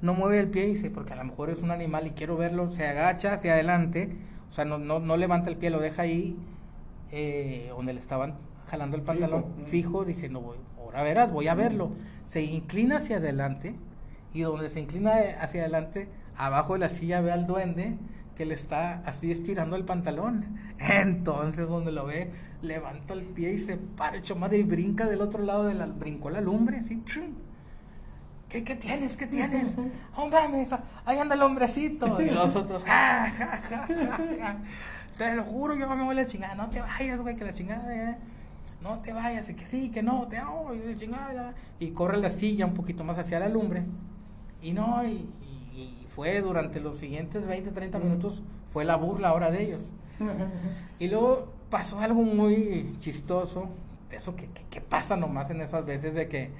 no mueve el pie y dice, porque a lo mejor es un animal y quiero verlo, se agacha hacia adelante, o sea, no, no, no levanta el pie, lo deja ahí eh, donde le estaban jalando el pantalón fijo, diciendo, voy, ahora verás, voy a verlo. Se inclina hacia adelante y donde se inclina hacia adelante, abajo de la silla ve al duende que le está así estirando el pantalón. (laughs) Entonces, donde lo ve, levanta el pie y se para hecho madre y brinca del otro lado de la, brincó la lumbre, así. ¿Qué, ¿Qué tienes? ¿Qué tienes? (laughs) Oh, mames, ahí anda el hombrecito. Y los (laughs) otros, ja, ja, ja, ja, ja. Te lo juro, yo me voy a la chingada. No te vayas, güey, que la chingada, eh. No te vayas, y que sí, que no, te amo, y chingada. Y corre la silla un poquito más hacia la lumbre. Y no, y, fue durante los siguientes 20, 30 minutos, fue la burla ahora de ellos. (laughs) Y luego pasó algo muy chistoso, eso que, que, que pasa nomás en esas veces, de que,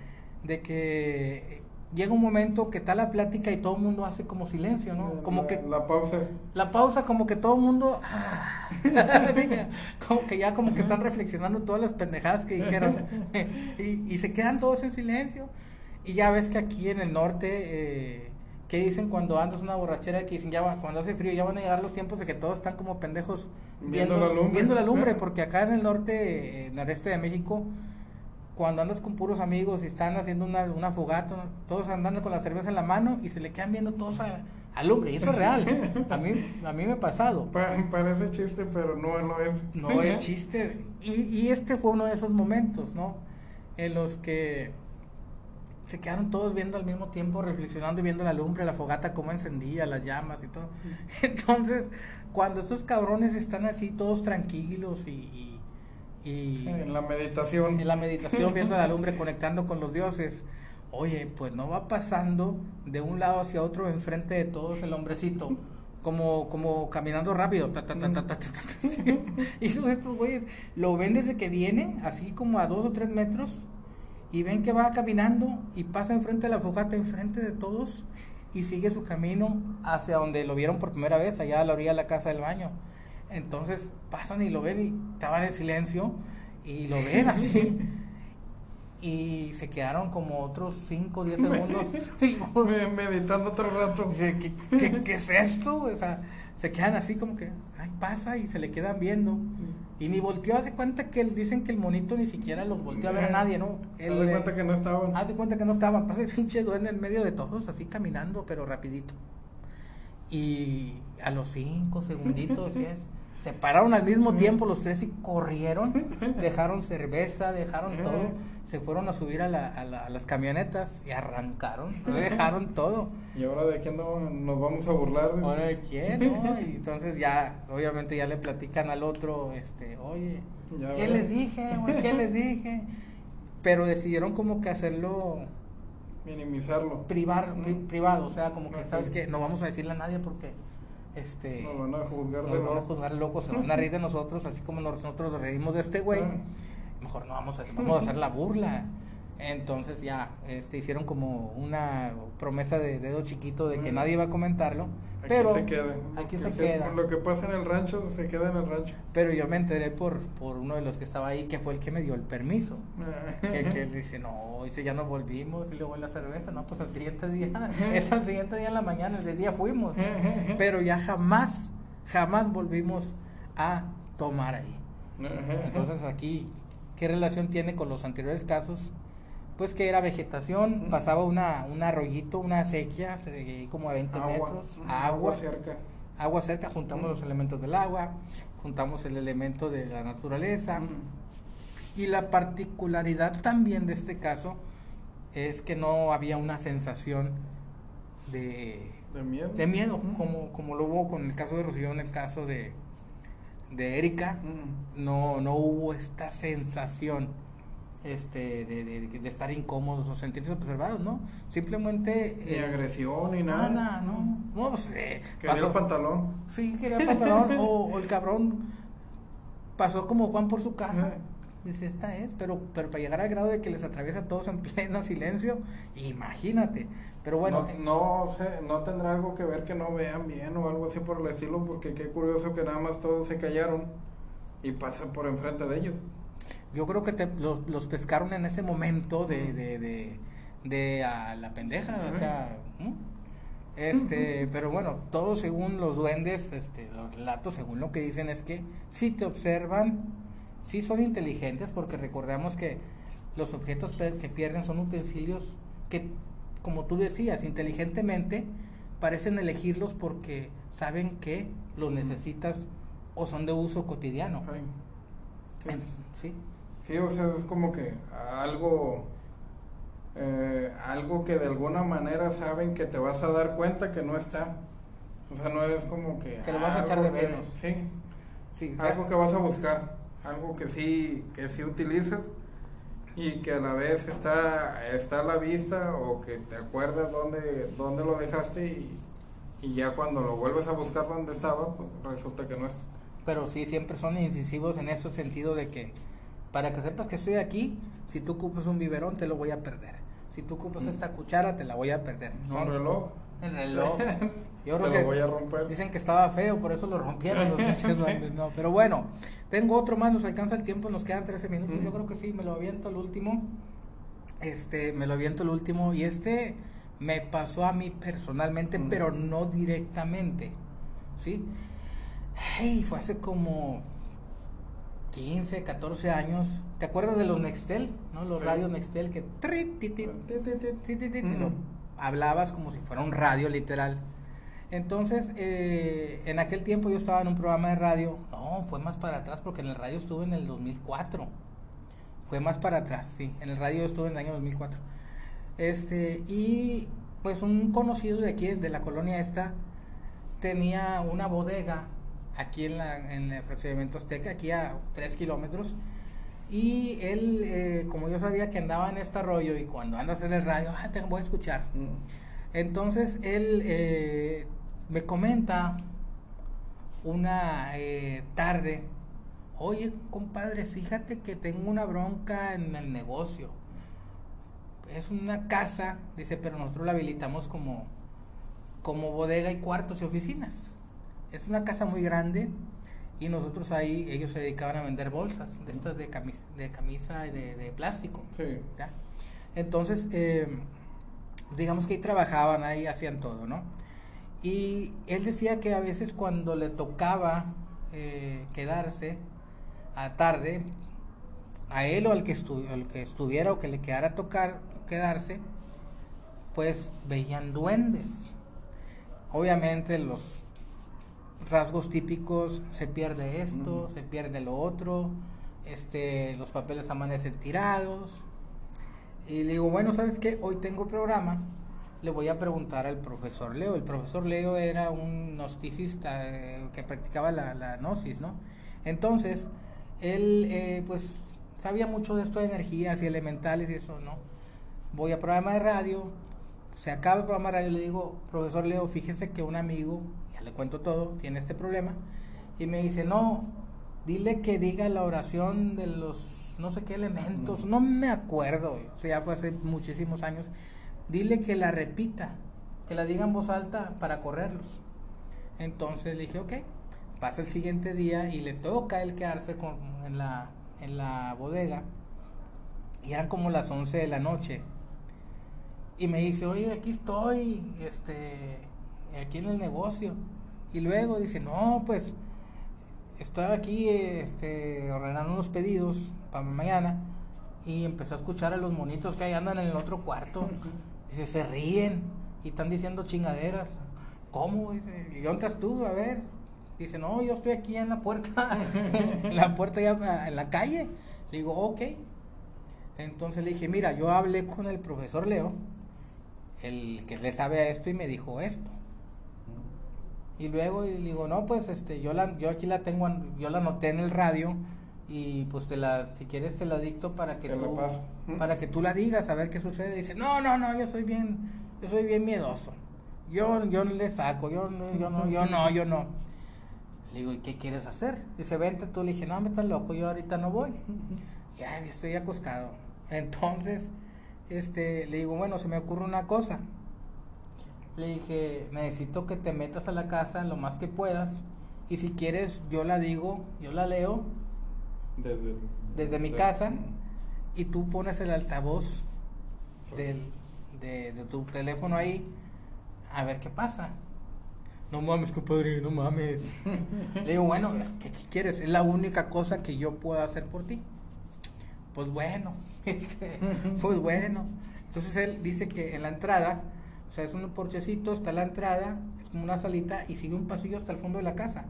de que llega un momento que está la plática y todo el mundo hace como silencio, ¿no? Como la, que La pausa. la pausa como que todo el mundo ah, (laughs) como que ya como que están reflexionando todas las pendejadas que dijeron (laughs) y, y se quedan todos en silencio y ya ves que aquí en el norte eh, que dicen cuando andas una borrachera que dicen ya va- cuando hace frío ya van a llegar los tiempos de que todos están como pendejos Viendo la lumbre. viendo la lumbre (laughs) porque acá en el norte en el este de México cuando andas con puros amigos y están haciendo una, una fogata, todos andando con la cerveza en la mano y se le quedan viendo todos a, a lumbre. Y eso es real. (laughs) A mí, a mí me ha pasado. Pa- parece chiste, pero no lo es. No es (laughs) chiste. Y, y este fue uno de esos momentos, ¿no? En los que se quedaron todos viendo al mismo tiempo, reflexionando y viendo la lumbre, la fogata, cómo encendía, las llamas y todo. (laughs) Entonces, cuando esos cabrones están así, todos tranquilos y... y- y En la meditación. en la meditación, viendo la lumbre, conectando con los dioses. Oye, pues no va pasando de un lado hacia otro enfrente de todos el hombrecito, como, como caminando rápido. ta, ta, ta, ta, ta, ta, ta, ta. (laughs) Y estos güeyes lo ven desde que viene, así como a dos o tres metros, y ven que va caminando y pasa enfrente de la fogata, enfrente de todos, y sigue su camino hacia donde lo vieron por primera vez, allá a la orilla de la casa del baño. Entonces pasan y lo ven y estaban en silencio y lo (laughs) ven así. Y se quedaron como otros 5 o 10 segundos. (laughs) Me- Meditando otro rato. ¿Qué, qué, qué es esto? O sea, se quedan así como que, ay, pasa y se le quedan viendo. Y ni volteó, haz de cuenta que el- dicen que el monito ni siquiera los volteó a ver a nadie, ¿no? Haz Él, de cuenta que no estaban. Haz de cuenta que no estaban. Pasa el pinche duende en medio de todos, así caminando, pero rapidito. Y a los cinco segunditos, (laughs) ¿sí es? Se pararon al mismo tiempo los tres y corrieron, (laughs) dejaron cerveza, dejaron todo, se fueron a subir a, la- a la- a las camionetas y arrancaron, (laughs) dejaron todo. Y ahora de aquí no, nos vamos a burlar. Ahora de quién, ¿no? (laughs) Y entonces ya, obviamente ya le platican al otro, este, oye, Ya ¿qué ves. les dije, güey? ¿Qué les dije? Pero decidieron como que hacerlo Minimizarlo. privar, pri- privado, o sea, como que. ¿sabes qué? No vamos a decirle a nadie porque este, Nos van a juzgar de van a loco. juzgar locos, se van a reír de nosotros, así como nosotros nos reímos de este güey. Ah. Mejor no vamos a, vamos a hacer la burla. Entonces ya, este, hicieron como una promesa de dedo chiquito de que Mm. nadie iba a comentarlo, Aquí pero se queda. aquí se que queda. Lo que pasa en el rancho se queda en el rancho. Pero yo me enteré por, por uno de los que estaba ahí, que fue el que me dio el permiso. Que, que le dice, no, dice, ya nos volvimos, y luego la cerveza, no, pues al siguiente día, (laughs) es al siguiente día en la mañana, el día fuimos. (laughs) Pero ya jamás, jamás volvimos a tomar ahí. Entonces aquí, ¿qué relación tiene con los anteriores casos? Pues que era vegetación, pasaba una, un arroyito, una sequía, se de como a 20 agua, metros, agua, cerca. agua cerca, juntamos los elementos del agua, juntamos el elemento de la naturaleza. Y la particularidad también de este caso es que no había una sensación de, De miedo. de miedo, Ujú. como, como lo hubo con el caso de Rocío, en el caso de, de Erika. No, no hubo esta sensación este, de, de- de estar incómodos o sentirse observados, ¿no? Simplemente... Ni eh, agresión ni nada. Nada, no. No, pues, eh, Quería pasó- el pantalón. Sí, quería el pantalón. (laughs) o, o el cabrón pasó como Juan por su casa. Dice, esta es, pero, pero para llegar al grado de que les atraviesa a todos en pleno silencio, imagínate. Pero bueno, no, no sé, no tendrá algo que ver que no vean bien o algo así por el estilo, porque qué curioso que nada más todos se callaron y pasa por enfrente de ellos. Yo creo que te- los, los pescaron en ese momento de, de, de, de a la pendeja, o sea, este, pero bueno, todo según los duendes, este, los relatos, según lo que dicen es que si te observan, sí son inteligentes, porque recordamos que los objetos que pierden son utensilios que, como tú decías, inteligentemente parecen elegirlos porque saben que los necesitas o son de uso cotidiano. Es- sí. Sí, o sea, es como que algo, eh, algo que de alguna manera saben que te vas a dar cuenta que no está. O sea, no es como que... Que lo vas a echar algo de que- menos. Sí, Sí, algo que vas a buscar, algo que sí, que sí utilizas y que a la vez está, está a la vista o que te acuerdas dónde, dónde lo dejaste y, y ya cuando lo vuelves a buscar donde estaba, pues resulta que no está. Pero sí siempre son incisivos en ese sentido de que para que sepas que estoy aquí, si tú ocupas un biberón te lo voy a perder. Si tú ocupas esta cuchara te la voy a perder. Un Son- reloj. El reloj. (laughs) (laughs) Yo creo Te lo voy a romper. dicen que estaba feo, por eso lo rompieron los (laughs) no, pero bueno, tengo otro más, nos alcanza el tiempo, nos quedan 13 minutos, Mm. yo creo que sí, me lo aviento el último. Este, me lo aviento el último y este me pasó a mí personalmente, Mm. pero no directamente. ¿Sí? Ay, fue hace como 15, 14 años. ¿Te acuerdas de los Nextel? ¿No? Los Sí. radios Nextel que tri, ti, ti, Ti, hablabas como si fuera un radio literal. Entonces, eh, en aquel tiempo yo estaba en un programa de radio, no, fue más para atrás porque en el radio estuve en el 2004. Fue más para atrás, sí, en el radio estuve en el año 2004. Este, y pues un conocido de aquí, de la colonia esta, tenía una bodega aquí en, la, en el fraccionamiento Azteca, aquí a 3 kilómetros. Y él, eh, como yo sabía que andaba en este rollo y cuando andas en el radio, ah, te voy a escuchar. Mm. Entonces él eh, me comenta una eh, tarde, oye compadre, fíjate que tengo una bronca en el negocio. Es una casa, dice, pero nosotros la habilitamos como, como bodega y cuartos y oficinas. Es una casa muy grande y nosotros ahí, ellos se dedicaban a vender bolsas, de estas de, camis- de camisa y de, de plástico. Sí. ¿ya? Entonces, eh, digamos que ahí trabajaban, ahí hacían todo, ¿no? Y él decía que a veces cuando le tocaba eh, quedarse a tarde, a él o al que, estu- al que estuviera o que le quedara tocar quedarse, pues veían duendes. Obviamente los rasgos típicos, se pierde esto, se pierde lo otro, este, los papeles amanecen tirados. Y le digo, bueno, ¿sabes qué? Hoy tengo programa, le voy a preguntar al profesor Leo. El profesor Leo era un gnosticista eh, que practicaba la, la gnosis, ¿no? Entonces, él, eh, pues, sabía mucho de esto de energías y elementales y eso, ¿no? Voy a programa de radio, se acaba el programa de radio le digo, profesor Leo, fíjese que un amigo, le cuento todo, tiene este problema. Y me dice, no, dile que diga la oración de los no sé qué elementos, no me acuerdo, o sea, ya fue hace muchísimos años. Dile que la repita, que la diga en voz alta para correrlos. Entonces le dije, ok, pasa el siguiente día y le toca él quedarse con, en, la, en la bodega. Y eran como las 11 de la noche. Y me dice, oye, aquí estoy, este, aquí en el negocio. Y luego dice, no, pues estoy aquí este, ordenando unos pedidos para mañana y empecé a escuchar a los monitos que ahí andan en el otro cuarto. Dice, se ríen y están diciendo chingaderas. ¿Cómo? Dice, ¿y dónde estás tú? A ver. Dice, no, yo estoy aquí en la puerta, (laughs) en la puerta ya en la calle. Le digo, ok. Entonces le dije, mira, yo hablé con el profesor Leo, el que le sabe a esto, y me dijo esto. Y luego y digo, no, pues este, yo la, yo aquí la tengo, yo la anoté en el radio y pues te la, si quieres te la dicto para que tú, para que tú la digas, a ver qué sucede. dice, no, no, no, yo soy bien, yo soy bien miedoso. Yo, yo no le saco, yo, yo no, yo no, yo no. Le digo, ¿y qué quieres hacer? Dice, vente tú. Le dije, no, me estás loco, yo ahorita no voy. ya, estoy acostado. Entonces, este, le digo, bueno, se me ocurre una cosa le dije, necesito que te metas a la casa lo más que puedas. Y si quieres, yo la digo, yo la leo desde, desde mi casa y tú pones el altavoz del, de, tu teléfono ahí a ver qué pasa. No mames, compadre, no mames. Le digo, bueno, ¿qué, ¿qué, quieres? Es la única cosa que yo puedo hacer por ti. Pues bueno, (laughs) este, pues bueno. Entonces él dice que en la entrada sea, es un porchecito, está la entrada, es como una salita y sigue un pasillo hasta el fondo de la casa.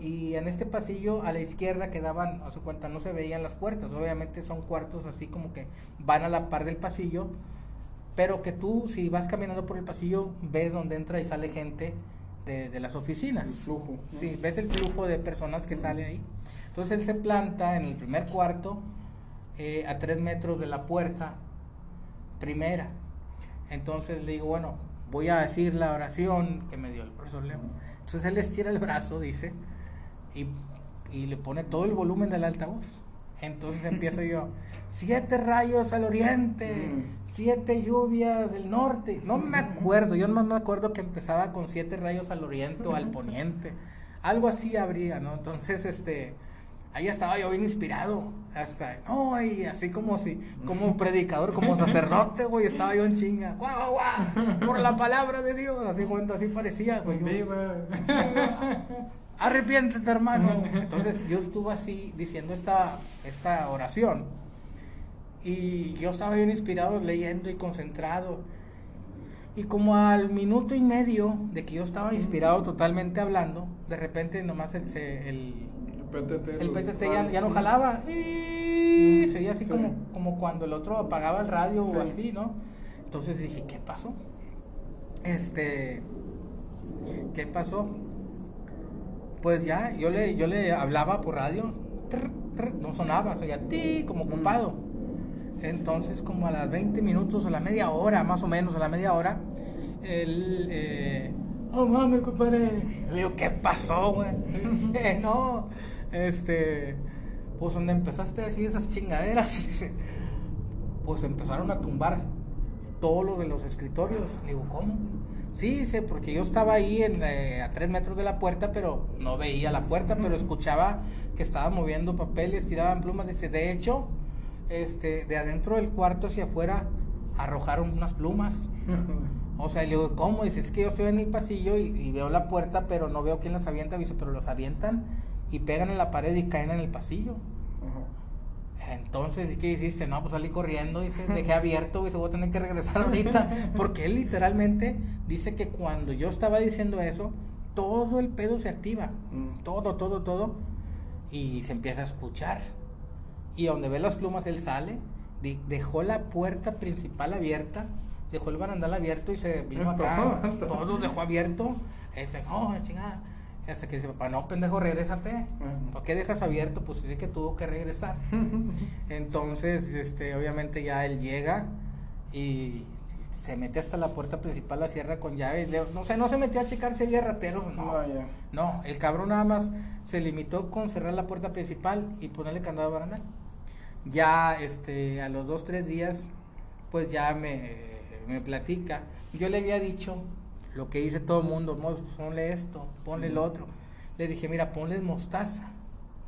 Y en este pasillo a la izquierda quedaban, a su cuenta, no se veían las puertas. Obviamente son cuartos así como que van a la par del pasillo, pero que tú, si vas caminando por el pasillo, ves donde entra y sale gente de, las oficinas. El flujo. Sí, ves el flujo de personas que salen ahí. Entonces él se planta en el primer cuarto, eh, a tres metros de la puerta, primera. Entonces le digo, bueno, voy a decir la oración que me dio el profesor Leo. Entonces él estira el brazo, dice, y, le pone todo el volumen del altavoz. Entonces empiezo yo, (laughs) siete rayos al oriente, mm. siete lluvias del norte. No me acuerdo, yo no me acuerdo que empezaba con siete rayos al oriente o al poniente. (laughs) Algo así habría, ¿no? Entonces, este, ahí estaba yo bien inspirado. Hasta, no, y así como si, como (laughs) predicador, como sacerdote, güey, estaba yo en chinga. ¡Guau, guau! Por la palabra de Dios. Así cuando así parecía, güey. Arrepiéntete, hermano. Entonces yo estuve así diciendo esta, esta oración. Y yo estaba bien inspirado leyendo y concentrado. Y como al minuto y medio de que yo estaba inspirado totalmente hablando, de repente nomás el, el el PTT ya, no jalaba. Y sería así como, como cuando el otro apagaba el radio o así, ¿no? Entonces dije, ¿qué pasó? Este, ¿qué pasó? Pues ya, yo le, yo le hablaba por radio, no sonaba, sería ti como ocupado. Entonces, como a las 20 minutos, a la media hora, más o menos, a la media hora, él, eh, oh mames, compadre. Le digo, ¿qué pasó, güey? (laughs) (laughs) no, este, pues donde empezaste a decir esas chingaderas, (laughs) pues empezaron a tumbar todos los de los escritorios. Le digo, ¿cómo? Sí, dice, porque yo estaba ahí en, eh, a tres metros de la puerta, pero no veía la puerta, pero escuchaba que estaba moviendo papeles, tiraban plumas. Dice, de hecho, este, de adentro del cuarto hacia afuera arrojaron unas plumas. (laughs) O sea, le digo, ¿cómo? Dice, es que yo estoy en el pasillo y, veo la puerta, pero no veo quién las avienta. Dice, pero los avientan y pegan en la pared y caen en el pasillo. Entonces, ¿qué hiciste? No, pues salí corriendo, dice, dejé abierto, y se voy a tener que regresar (laughs) ahorita. Porque él literalmente dice que cuando yo estaba diciendo eso, todo el pedo se activa. Mm. Todo, todo, todo. Y se empieza a escuchar. Y donde ve las plumas, él sale, dejó la puerta principal abierta, dejó el barandal abierto y se vino (laughs) acá. todo dejó abierto. Dice, oh, chingada hasta que dice, papá, no, pendejo, regrésate. ¿Por qué dejas abierto? Pues dice que tuvo que regresar. (laughs) Entonces, este, obviamente ya él llega y se mete hasta la puerta principal, la cierra con llave. no sé, no se metió a checar si había rateros no. No, el cabrón nada más se limitó con cerrar la puerta principal y ponerle candado barandal. Ya este, a los dos, tres días, pues ya me, me platica. Yo le había dicho lo que dice todo el mundo, ponle esto, ponle el otro. Le dije, mira, ponle mostaza.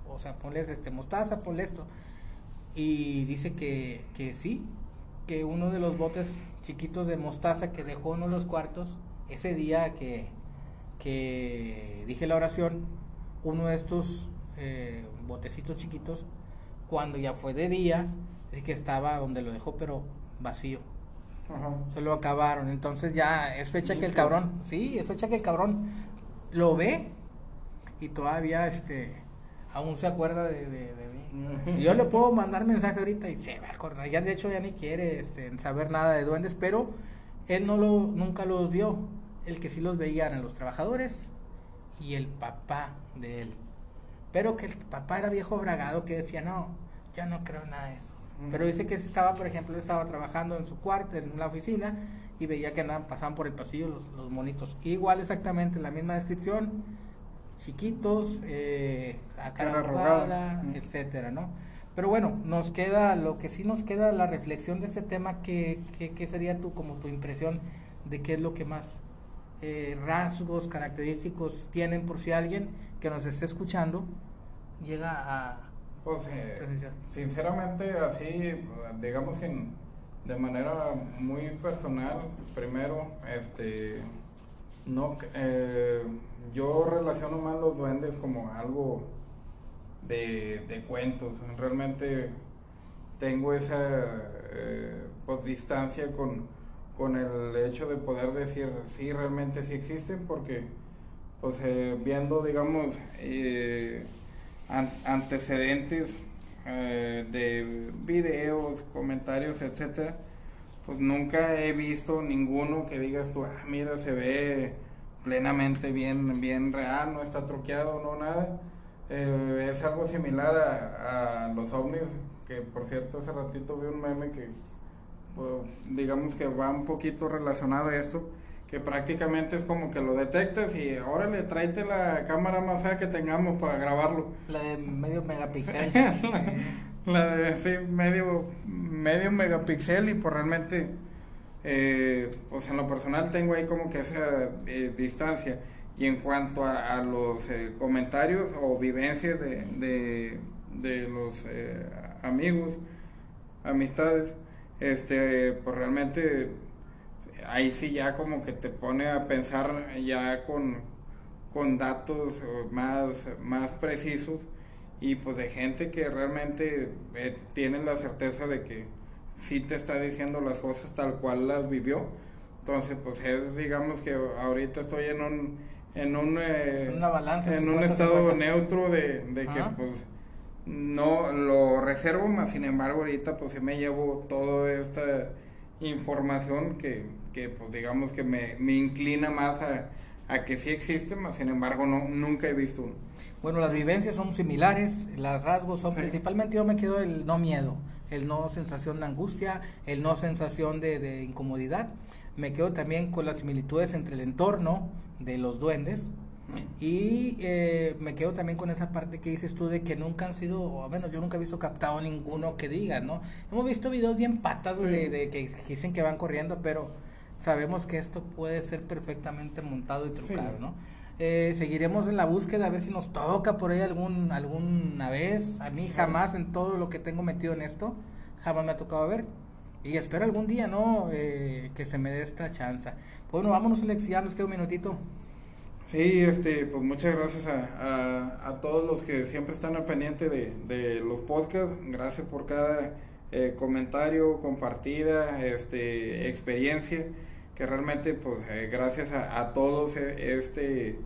O sea, ponle este, mostaza, ponle esto. Y dice que, que sí, que uno de los botes chiquitos de mostaza que dejó uno de los cuartos, ese día que, que dije la oración, uno de estos eh, botecitos chiquitos, cuando ya fue de día, es que estaba donde lo dejó, pero vacío. Se lo acabaron. Entonces ya es fecha que el cabrón, sí, es fecha que el cabrón lo ve y todavía este aún se acuerda de, mí. yo le puedo mandar mensaje ahorita y se va a acordar. Ya de hecho ya ni quiere este, saber nada de duendes, pero él no lo, nunca los vio. El que sí los veía eran los trabajadores y el papá de él. Pero que el papá era viejo bragado que decía, no, yo no creo nada de eso. Pero dice que estaba, por ejemplo, estaba trabajando en su cuarto, en la oficina, y veía que andaban, pasaban por el pasillo los, los monitos. Igual exactamente la misma descripción, chiquitos, eh, a cara arrugada, etcétera, ¿no? Pero bueno, nos queda, lo que sí nos queda la reflexión de este tema, que, que, sería tu, como tu impresión de qué es lo que más eh, rasgos característicos tienen por si alguien que nos esté escuchando llega a, pues eh, sinceramente así, digamos que de manera muy personal, primero, este, no, eh, yo relaciono más los duendes como algo de, de cuentos. Realmente tengo esa eh, pues, distancia con, con el hecho de poder decir sí, realmente sí existen, porque pues viendo, digamos, antecedentes eh, de videos, comentarios, etcétera, pues nunca he visto ninguno que digas tú, ah, mira, se ve plenamente bien, bien real, no está troqueado, no nada. Eh, es algo similar a, a, los ovnis, que por cierto hace ratito vi un meme que, pues, digamos que va un poquito relacionado a esto que prácticamente es como que lo detectas y ahora le tráete la cámara más fea que tengamos para grabarlo. La de medio megapíxel. (laughs) la, de sí, medio, medio megapíxel y por pues realmente, eh, pues en lo personal tengo ahí como que esa eh, distancia. Y en cuanto a, los eh, comentarios o vivencias de, de, de los eh, amigos, amistades, este, pues realmente ahí sí ya como que te pone a pensar ya con, con datos más, más precisos y pues de gente que realmente eh, tiene la certeza de que sí te está diciendo las cosas tal cual las vivió. Entonces, pues es, digamos que ahorita estoy en un, en un, eh, en un estado neutro de, que pues no lo reservo, más sin embargo ahorita pues sí me llevo toda esta información que, que pues digamos que me, me inclina más a, a, que sí existe, más sin embargo no, nunca he visto uno. Bueno, las vivencias son similares, los rasgos son principalmente yo me quedo el no miedo, el no sensación de angustia, el no sensación de, de incomodidad. Me quedo también con las similitudes entre el entorno de los duendes, y eh, me quedo también con esa parte que dices tú de que nunca han sido, o al menos yo nunca he visto captado ninguno que diga, ¿no? Hemos visto videos bien patas de, de, que dicen que van corriendo, pero sabemos que esto puede ser perfectamente montado y trucado, ¿no? Eh, seguiremos en la búsqueda a ver si nos toca por ahí algún, alguna vez. A mí jamás en todo lo que tengo metido en esto, jamás me ha tocado ver. Y espero algún día, ¿no? Eh, que se me dé esta chance. Bueno, vámonos, Alex, ya nos queda un minutito. Sí, este, pues muchas gracias a, a, todos los que siempre están al pendiente de, de los podcasts. Gracias por cada eh, comentario, compartida, este, experiencia, que realmente, pues, eh, gracias a, a, todos eh, este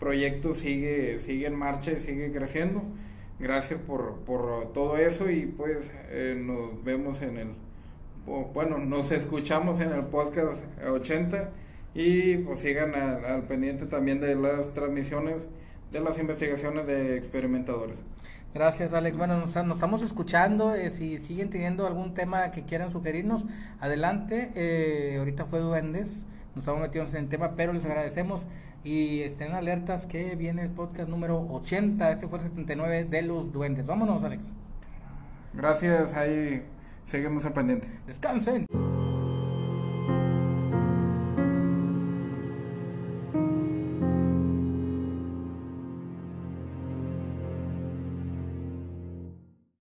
proyecto sigue, sigue en marcha y sigue creciendo. Gracias por, por todo eso y pues nos vemos en el, bueno, nos escuchamos en el podcast 80 y pues sigan al, pendiente también de las transmisiones de las investigaciones de experimentadores. Gracias, Alex. Bueno, nos, nos estamos escuchando. Eh, si siguen teniendo algún tema que quieran sugerirnos, adelante. Eh, ahorita fue Duendes. Nos estamos metiendo en el tema, pero les agradecemos y estén alertas que viene el podcast número 80. Este fue el 79 de los Duendes. Vámonos, Alex. Gracias, ahí seguimos al pendiente. Descansen.